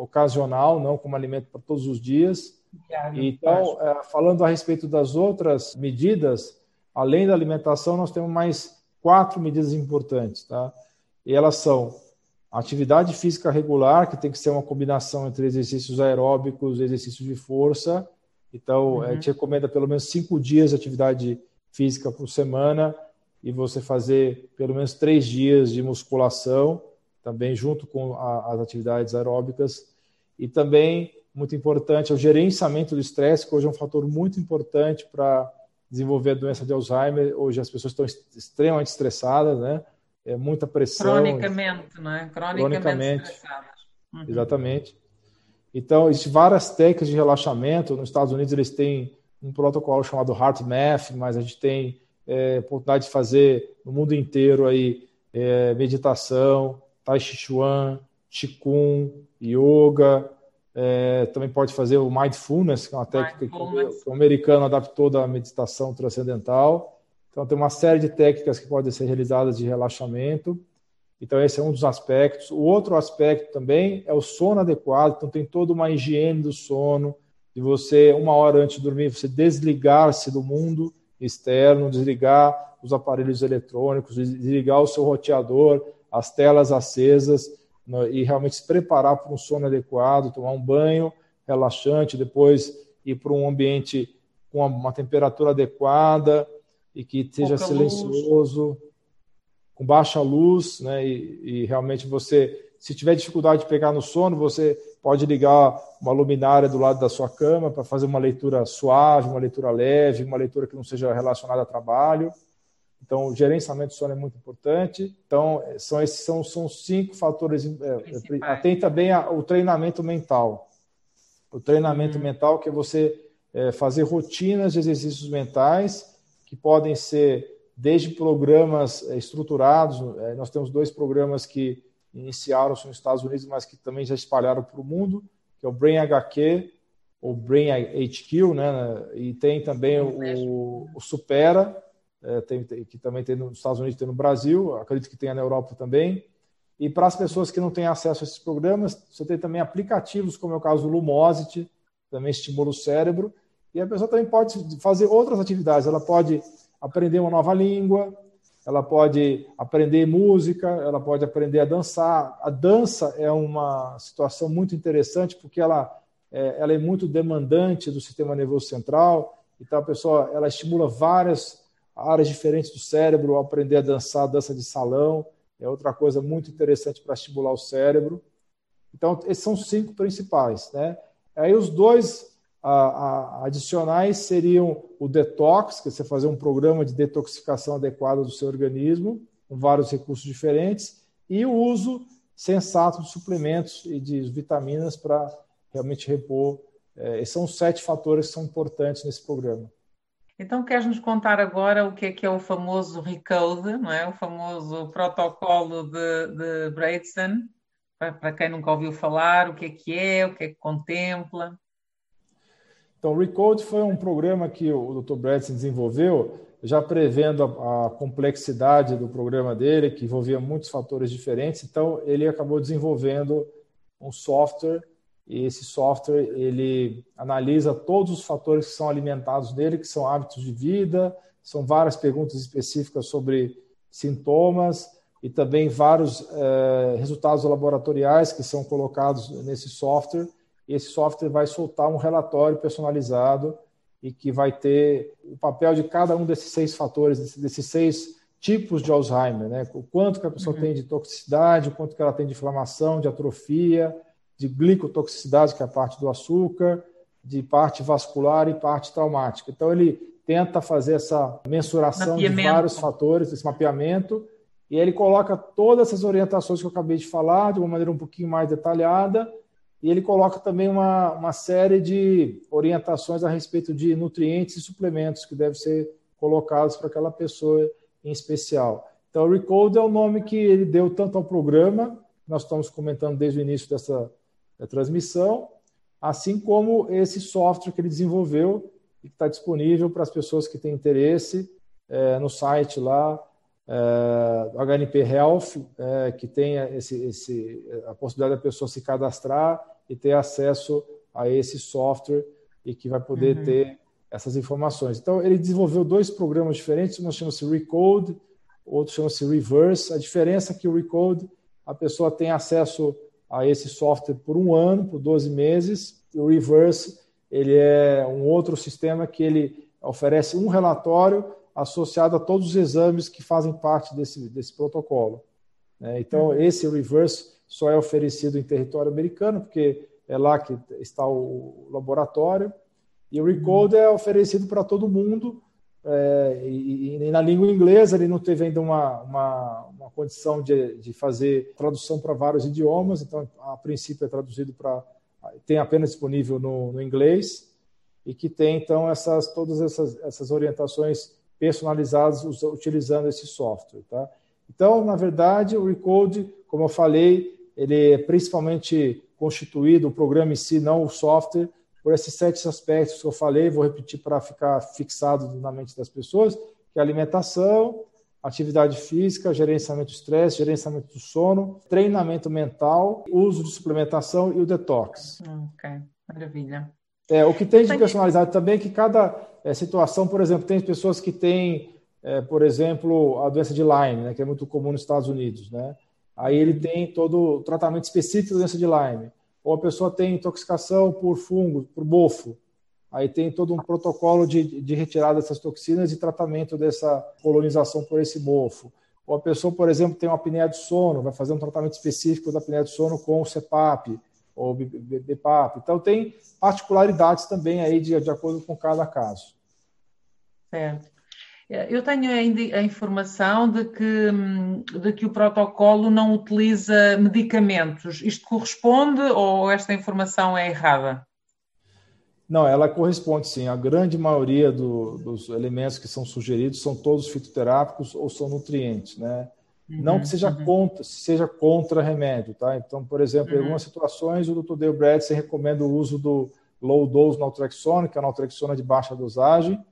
ocasional, não como alimento para todos os dias. Então, é, falando a respeito das outras medidas, além da alimentação, nós temos mais quatro medidas importantes, tá? E elas são atividade física regular, que tem que ser uma combinação entre exercícios aeróbicos exercícios de força. Então, uhum. a gente recomenda pelo menos cinco dias de atividade física por semana e você fazer pelo menos três dias de musculação, também junto com a, as atividades aeróbicas. E também, muito importante, é o gerenciamento do estresse, que hoje é um fator muito importante para desenvolver a doença de Alzheimer. Hoje as pessoas estão extremamente estressadas, né? É muita pressão. Cronicamente, não é? Cronicamente, cronicamente estressadas. Uhum. Exatamente. Então, existem várias técnicas de relaxamento. Nos Estados Unidos, eles têm um protocolo chamado Heart Math, mas a gente tem é, oportunidade de fazer no mundo inteiro aí é, meditação, Tai Chi Chuan, Qigong, Yoga, é, também pode fazer o Mindfulness, que é uma técnica que o americano adaptou da meditação transcendental. Então, tem uma série de técnicas que podem ser realizadas de relaxamento. Então, esse é um dos aspectos. O outro aspecto também é o sono adequado. Então, tem toda uma higiene do sono, de você, uma hora antes de dormir, você desligar-se do mundo externo, desligar os aparelhos eletrônicos, desligar o seu roteador, as telas acesas e realmente se preparar para um sono adequado, tomar um banho relaxante, depois ir para um ambiente com uma temperatura adequada e que seja Pouca silencioso, luz. Com baixa luz, né? E, e, realmente você, se tiver dificuldade de pegar no sono, você pode ligar uma luminária do lado da sua cama para fazer uma leitura suave, uma leitura leve, uma leitura que não seja relacionada a trabalho. Então, o gerenciamento do sono é muito importante. Então, são esses são, são cinco fatores. É, tem também a, o treinamento mental. O treinamento uhum. mental, que é você é, fazer rotinas de exercícios mentais, que podem ser desde programas é, estruturados. É, nós temos dois programas que iniciaram-se nos Estados Unidos, mas que também já espalharam para o mundo, que é o Brain HQ, ou Brain HQ, né? E tem também o, o Supera, é, tem, que também tem nos Estados Unidos, tem no Brasil, acredito que tenha na Europa também. E para as pessoas que não têm acesso a esses programas, você tem também aplicativos, como é o caso do Lumosity, também estimula o cérebro. E a pessoa também pode fazer outras atividades. Ela pode aprender uma nova língua, ela pode aprender música, ela pode aprender a dançar. A dança é uma situação muito interessante porque ela é, ela é muito demandante do sistema nervoso central. Então a pessoa ela estimula várias áreas diferentes do cérebro, aprender a dançar dança de salão, é outra coisa muito interessante para estimular o cérebro. Então, esses são os cinco principais. Né? Aí os dois a, a, adicionais seriam o detox, que é você fazer um programa de detoxificação adequada do seu organismo, com vários recursos diferentes, e o uso sensato de suplementos e de vitaminas para realmente repor. É, esses são os sete fatores que são importantes nesse programa. Então, queres nos contar agora o que é que é o famoso Recode, não é? o famoso protocolo de, de Braidson, para, para quem nunca ouviu falar, o que é que é, o que é que contempla? Então, o Recode foi um programa que o Dr. Braidson desenvolveu, já prevendo a, a, complexidade do programa dele, que envolvia muitos fatores diferentes. Então, ele acabou desenvolvendo um software e esse software ele analisa todos os fatores que são alimentados nele, que são hábitos de vida, são várias perguntas específicas sobre sintomas e também vários é, resultados laboratoriais que são colocados nesse software. Esse software vai soltar um relatório personalizado e que vai ter o papel de cada um desses seis fatores, desses seis tipos de Alzheimer, né? O quanto que a pessoa uhum. tem de toxicidade, o quanto que ela tem de inflamação, de atrofia, de glicotoxicidade, que é a parte do açúcar, de parte vascular e parte traumática. Então, ele tenta fazer essa mensuração de vários fatores, esse mapeamento, e ele coloca todas essas orientações que eu acabei de falar de uma maneira um pouquinho mais detalhada, e ele coloca também uma, uma série de orientações a respeito de nutrientes e suplementos que devem ser colocados para aquela pessoa em especial. Então, Recode é o nome que ele deu tanto ao programa, nós estamos comentando desde o início dessa transmissão, assim como esse software que ele desenvolveu e que está disponível para as pessoas que têm interesse é, no site lá é, do HNP Health, é, que tem esse, esse, a possibilidade da pessoa se cadastrar e ter acesso a esse software e que vai poder uhum. ter essas informações. Então, ele desenvolveu dois programas diferentes, um chama-se Recode, outro chama-se Reverse. A diferença é que o Recode, a pessoa tem acesso a esse software por um ano, por 12 meses. E o Reverse ele é um outro sistema que ele oferece um relatório associado a todos os exames que fazem parte desse, desse protocolo. Né? Então, uhum. esse Reverse só é oferecido em território americano, porque é lá que está o laboratório. E o Recode é oferecido para todo mundo, é, e, e, na língua inglesa ele não teve ainda uma, uma, uma condição de, de fazer tradução para vários idiomas, então a princípio é traduzido para tem apenas disponível no, no, inglês e que tem então essas todas essas, essas orientações personalizadas utilizando esse software, tá? Então, na verdade, o Recode, como eu falei, ele é principalmente constituído o programa em si, não o software, por esses sete aspectos que eu falei, vou repetir para ficar fixado na mente das pessoas, que é alimentação, atividade física, gerenciamento do estresse, gerenciamento do sono, treinamento mental, uso de suplementação e o detox. Ok, maravilha. É, o que tem de personalizado também é que cada é, situação, por exemplo, tem pessoas que têm, é, por exemplo, a doença de Lyme, né, que é muito comum nos Estados Unidos, né? Aí ele tem todo o tratamento específico da doença de Lyme ou a pessoa tem intoxicação por fungo, por bofo. Aí tem todo um protocolo de, de retirada dessas toxinas e tratamento dessa colonização por esse mofo. Ou a pessoa, por exemplo, tem uma apneia do sono, vai fazer um tratamento específico da apneia do sono com o CEPAP ou BPAP. Então tem particularidades também aí de, de acordo com cada caso. Certo. Eu tenho ainda a informação de que, de que o protocolo não utiliza medicamentos. Isto corresponde ou esta informação é errada? Não, ela corresponde sim. A grande maioria do, dos elementos que são sugeridos são todos fitoterápicos ou são nutrientes, né? Uhum, não que seja, uhum. contra, seja contra remédio, tá? Então, por exemplo, uhum. em algumas situações, o Dr. Dale Bradson recomenda o uso do low dose naltrexone, que é a naltrexona de baixa dosagem,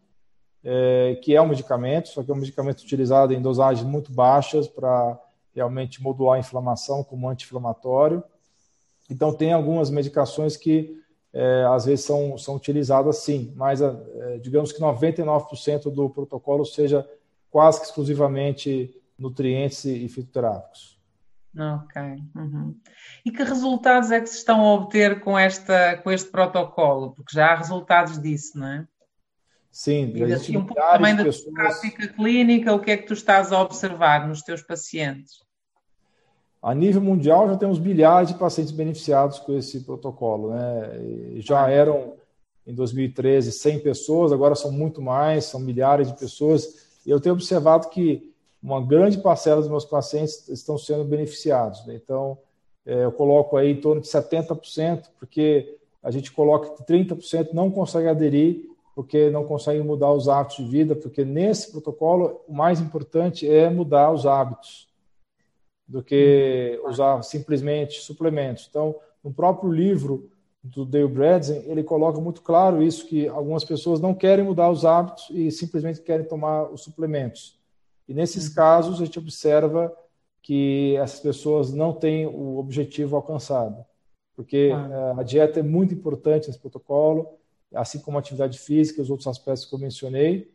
é, que é um medicamento, só que é um medicamento utilizado em dosagens muito baixas para realmente modular a inflamação como anti-inflamatório. Então, tem algumas medicações que é, às vezes são, são utilizadas sim, mas é, digamos que 99% do protocolo seja quase que exclusivamente nutrientes e, fitoterápicos. Ok. Uhum. E que resultados é que se estão a obter com, esta, com este protocolo? Porque já há resultados disso, não é? Sim, e assim, um pouco também da pessoas... prática clínica, o que é que tu estás a observar nos teus pacientes? A nível mundial, já temos bilhares de pacientes beneficiados com esse protocolo. Né? já eram em 2013 100 pessoas, agora são muito mais, são milhares de pessoas. E eu tenho observado que uma grande parcela dos meus pacientes estão sendo beneficiados. Né? Então, é, eu coloco aí em torno de 70%, porque a gente coloca que 30% não consegue aderir, porque não conseguem mudar os hábitos de vida, porque nesse protocolo o mais importante é mudar os hábitos do que usar simplesmente suplementos. Então, no próprio livro do Dale Bredesen, ele coloca muito claro isso, que algumas pessoas não querem mudar os hábitos e simplesmente querem tomar os suplementos. E nesses uhum. casos, a gente observa que essas pessoas não têm o objetivo alcançado. Porque ah. a dieta é muito importante nesse protocolo, assim como a atividade física e os outros aspectos que eu mencionei.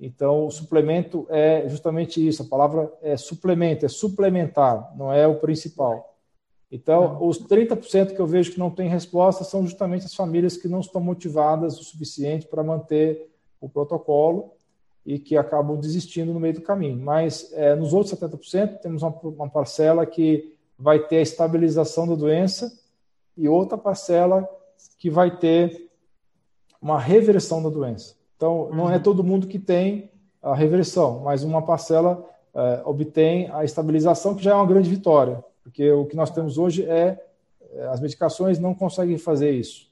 Então, o suplemento é justamente isso. A palavra é suplemento, é suplementar, não é o principal. Então, os 30% que eu vejo que não tem resposta são justamente as famílias que não estão motivadas o suficiente para manter o protocolo e que acabam desistindo no meio do caminho. Mas é, nos outros 70%, temos uma, uma parcela que vai ter a estabilização da doença e outra parcela que vai ter uma reversão da doença. Então, não é uhum. todo mundo que tem a reversão, mas uma parcela é, obtém a estabilização, que já é uma grande vitória, porque o que nós temos hoje é, é as medicações não conseguem fazer isso.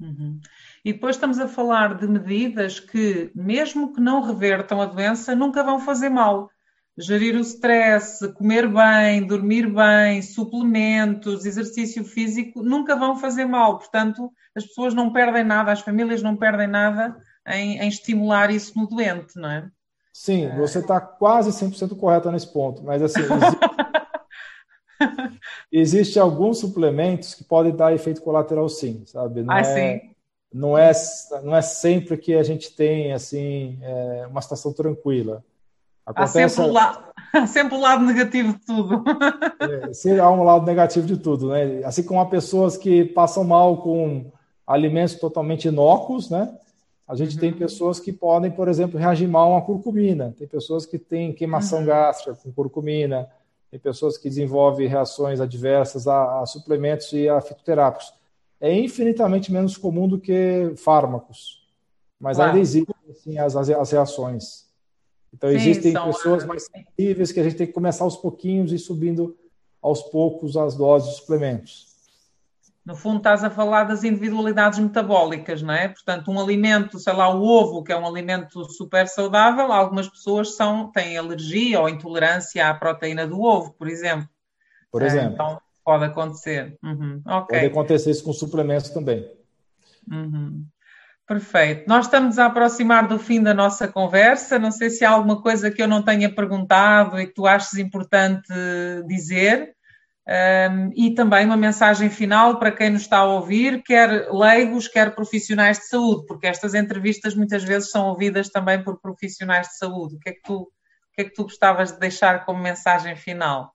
Uhum. E depois estamos a falar de medidas que, mesmo que não revertam a doença, nunca vão fazer mal. Gerir o stress, comer bem, dormir bem, suplementos, exercício físico, nunca vão fazer mal. Portanto, as pessoas não perdem nada, as famílias não perdem nada em, em estimular isso no doente, não é? Sim, você está quase 100% correta nesse ponto, mas assim, existe, existe, alguns suplementos que podem dar efeito colateral sim, sabe? Não ah, é, sim. Não é, não é sempre que a gente tem assim é, uma situação tranquila. Acontece... Há, sempre o lado, há sempre o lado negativo de tudo. É, há um lado negativo de tudo, né? Assim como há pessoas que passam mal com alimentos totalmente inócuos, né? A gente uhum. tem pessoas que podem, por exemplo, reagir mal a uma curcumina. Tem pessoas que têm queimação uhum. gástrica com curcumina. Tem pessoas que desenvolvem reações adversas a, a suplementos e a fitoterápicos. É infinitamente menos comum do que fármacos. Mas claro. ainda existem assim, as, as reações. Então, Sim, existem pessoas mais sensíveis que a gente tem que começar aos pouquinhos e subindo aos poucos as doses de suplementos. No fundo, estás a falar das individualidades metabólicas, não é? Portanto, um alimento, sei lá, o ovo, que é um alimento super saudável, algumas pessoas são, têm alergia ou intolerância à proteína do ovo, por exemplo. Por exemplo. Então, pode acontecer. Uhum. Okay. Pode acontecer isso com suplementos também. Uhum. Perfeito. Nós estamos a aproximar do fim da nossa conversa. Não sei se há alguma coisa que eu não tenha perguntado e que tu achas importante dizer. Um, e também uma mensagem final para quem nos está a ouvir, quer leigos, quer profissionais de saúde, porque estas entrevistas muitas vezes são ouvidas também por profissionais de saúde. O que é que tu, o que é que tu gostavas de deixar como mensagem final?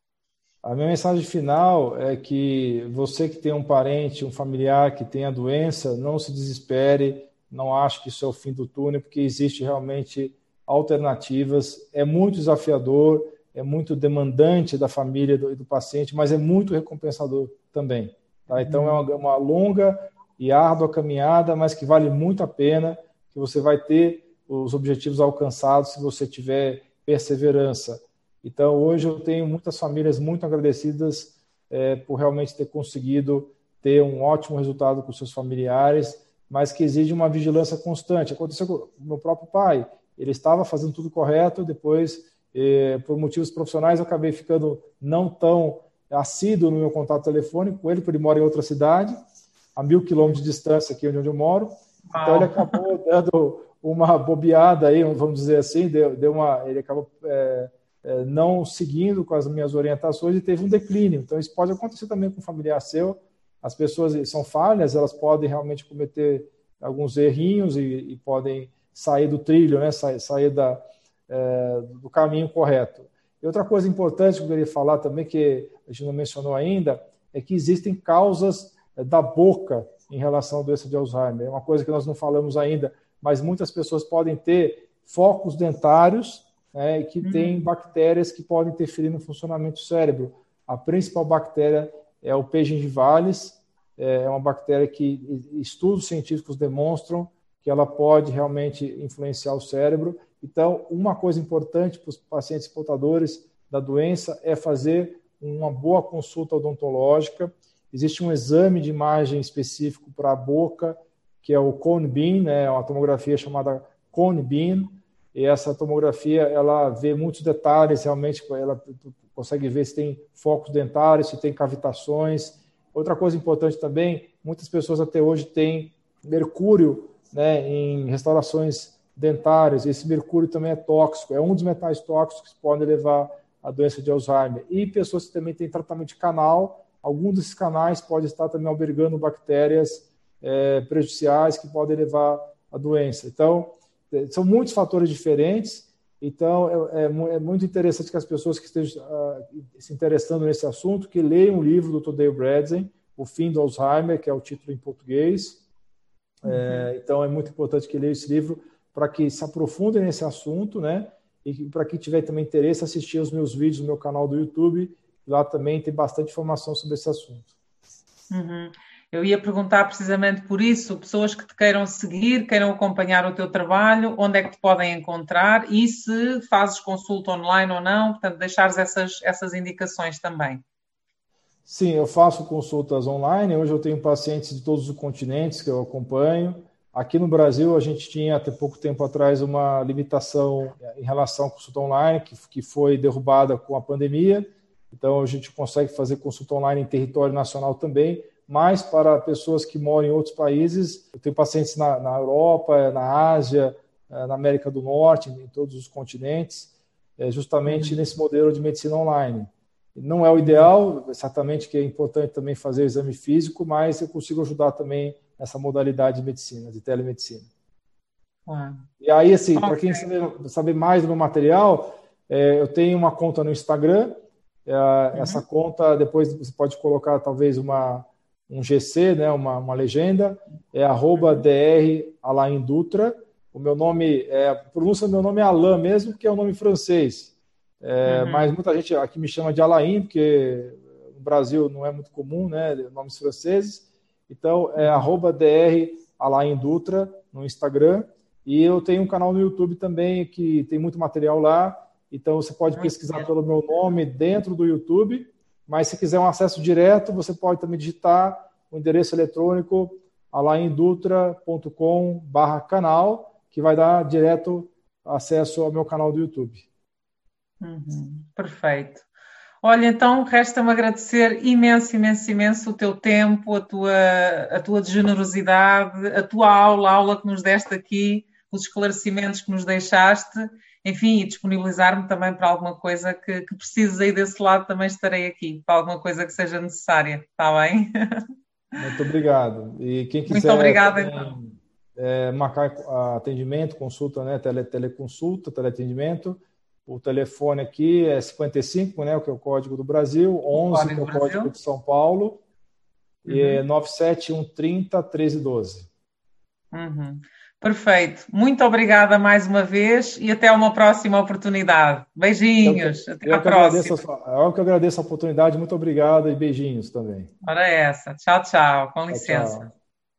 A minha mensagem final é que você que tem um parente, um familiar que tem a doença, não se desespere, não ache que isso é o fim do túnel, porque existe realmente alternativas. É muito desafiador, é muito demandante da família e do, do, paciente, mas é muito recompensador também. Tá? Então é uma, uma, longa e árdua caminhada, mas que vale muito a pena, que você vai ter os objetivos alcançados se você tiver perseverança. Então hoje eu tenho muitas famílias muito agradecidas é, por realmente ter conseguido ter um ótimo resultado com seus familiares, mas que exige uma vigilância constante. Aconteceu com o meu próprio pai, ele estava fazendo tudo correto, depois e, por motivos profissionais, eu acabei ficando não tão assíduo no meu contato telefônico com ele, porque ele mora em outra cidade, a mil quilômetros de distância aqui onde eu moro. Então, ele acabou dando uma bobeada aí, vamos dizer assim, deu, deu uma, ele acabou é, é, não seguindo com as minhas orientações e teve um declínio. Então, isso pode acontecer também com um familiar seu. As pessoas são falhas, elas podem realmente cometer alguns errinhos e, e podem sair do trilho, né? sair, sair da, é, do caminho correto. E outra coisa importante que eu queria falar também, que a gente não mencionou ainda, é que existem causas é, da boca em relação à doença de Alzheimer. É uma coisa que nós não falamos ainda, mas muitas pessoas podem ter focos dentários né, que uhum. têm bactérias que podem interferir no funcionamento do cérebro. A principal bactéria é o P. gingivalis, é, é uma bactéria que estudos científicos demonstram que ela pode realmente influenciar o cérebro. Então, uma coisa importante para os pacientes portadores da doença é fazer uma boa consulta odontológica. Existe um exame de imagem específico para a boca, que é o cone beam, né, uma tomografia chamada cone beam, e essa tomografia ela vê muitos detalhes, realmente ela consegue ver se tem focos dentários, se tem cavitações. Outra coisa importante também, muitas pessoas até hoje têm mercúrio né, em restaurações dentárias. Esse mercúrio também é tóxico, é um dos metais tóxicos que podem levar à doença de Alzheimer. E pessoas que também têm tratamento de canal, alguns desses canais podem estar também albergando bactérias é, prejudiciais que podem levar à doença. Então, é, são muitos fatores diferentes. Então, é, é, é muito interessante que as pessoas que estejam uh, se interessando nesse assunto, que leiam o livro do Tadeu Bredzen, O Fim do Alzheimer, que é o título em português. Uhum. É, então, é muito importante que leiam esse livro para que se aprofundem nesse assunto, né? E para quem tiver também interesse, assistir os meus vídeos no meu canal do YouTube. Lá também tem bastante informação sobre esse assunto. Uhum. Eu ia perguntar precisamente por isso, pessoas que te queiram seguir, queiram acompanhar o teu trabalho, onde é que te podem encontrar e se fazes consulta online ou não, portanto, deixares essas, essas indicações também. Sim, eu faço consultas online. Hoje eu tenho pacientes de todos os continentes que eu acompanho. Aqui no Brasil, a gente tinha até pouco tempo atrás uma limitação em relação à consulta online, que, que foi derrubada com a pandemia. Então, a gente consegue fazer consulta online em território nacional também mas para pessoas que moram em outros países. Eu tenho pacientes na, na Europa, na Ásia, eh, na América do Norte, em todos os continentes, é justamente uhum. nesse modelo de medicina online. Não é o ideal, certamente que é importante também fazer o exame físico, mas eu consigo ajudar também nessa modalidade de medicina, de telemedicina. Uhum. E aí, assim, okay. para quem saber, saber, mais do meu material, é, eu tenho uma conta no Instagram. Uhum. Essa conta, depois você pode colocar talvez uma, um GC, né, uma, uma legenda, é arroba dr Alain Dutra. O meu nome, é, a pronúncia do meu nome é Alain mesmo, que é o um nome francês. É, uhum. Mas muita gente aqui me chama de Alain, porque no Brasil não é muito comum, né, nomes franceses. Então, é arroba dr Alain Dutra no Instagram. E eu tenho um canal no YouTube também que tem muito material lá. Então, você pode pesquisar pelo meu nome dentro do YouTube mas se quiser um acesso direto, você pode também digitar o endereço eletrônico alaindutra.com canal, que vai dar direto acesso ao meu canal do YouTube. Uhum, perfeito. Olha, então resta-me agradecer imenso, imenso, imenso o teu tempo, a tua, a tua generosidade, a tua aula, a aula que nos deste aqui, os esclarecimentos que nos deixaste enfim, e disponibilizar-me também para alguma coisa que, que precises aí desse lado, também estarei aqui, para alguma coisa que seja necessária, está bem? Muito obrigado. E quem quiser Muito obrigada, então. é, marcar atendimento, consulta, né, tele, teleconsulta, teleatendimento, o telefone aqui é 55, né, que é o código do Brasil, 11, que é o Brasil. código de São Paulo, uhum. e é 97130 1312. Uhum. Perfeito. Muito obrigada mais uma vez e até uma próxima oportunidade. Beijinhos. Eu, até eu a próxima. A, eu que agradeço a oportunidade. Muito obrigado e beijinhos também. Ora essa. Tchau, tchau. Com licença. Tchau, tchau.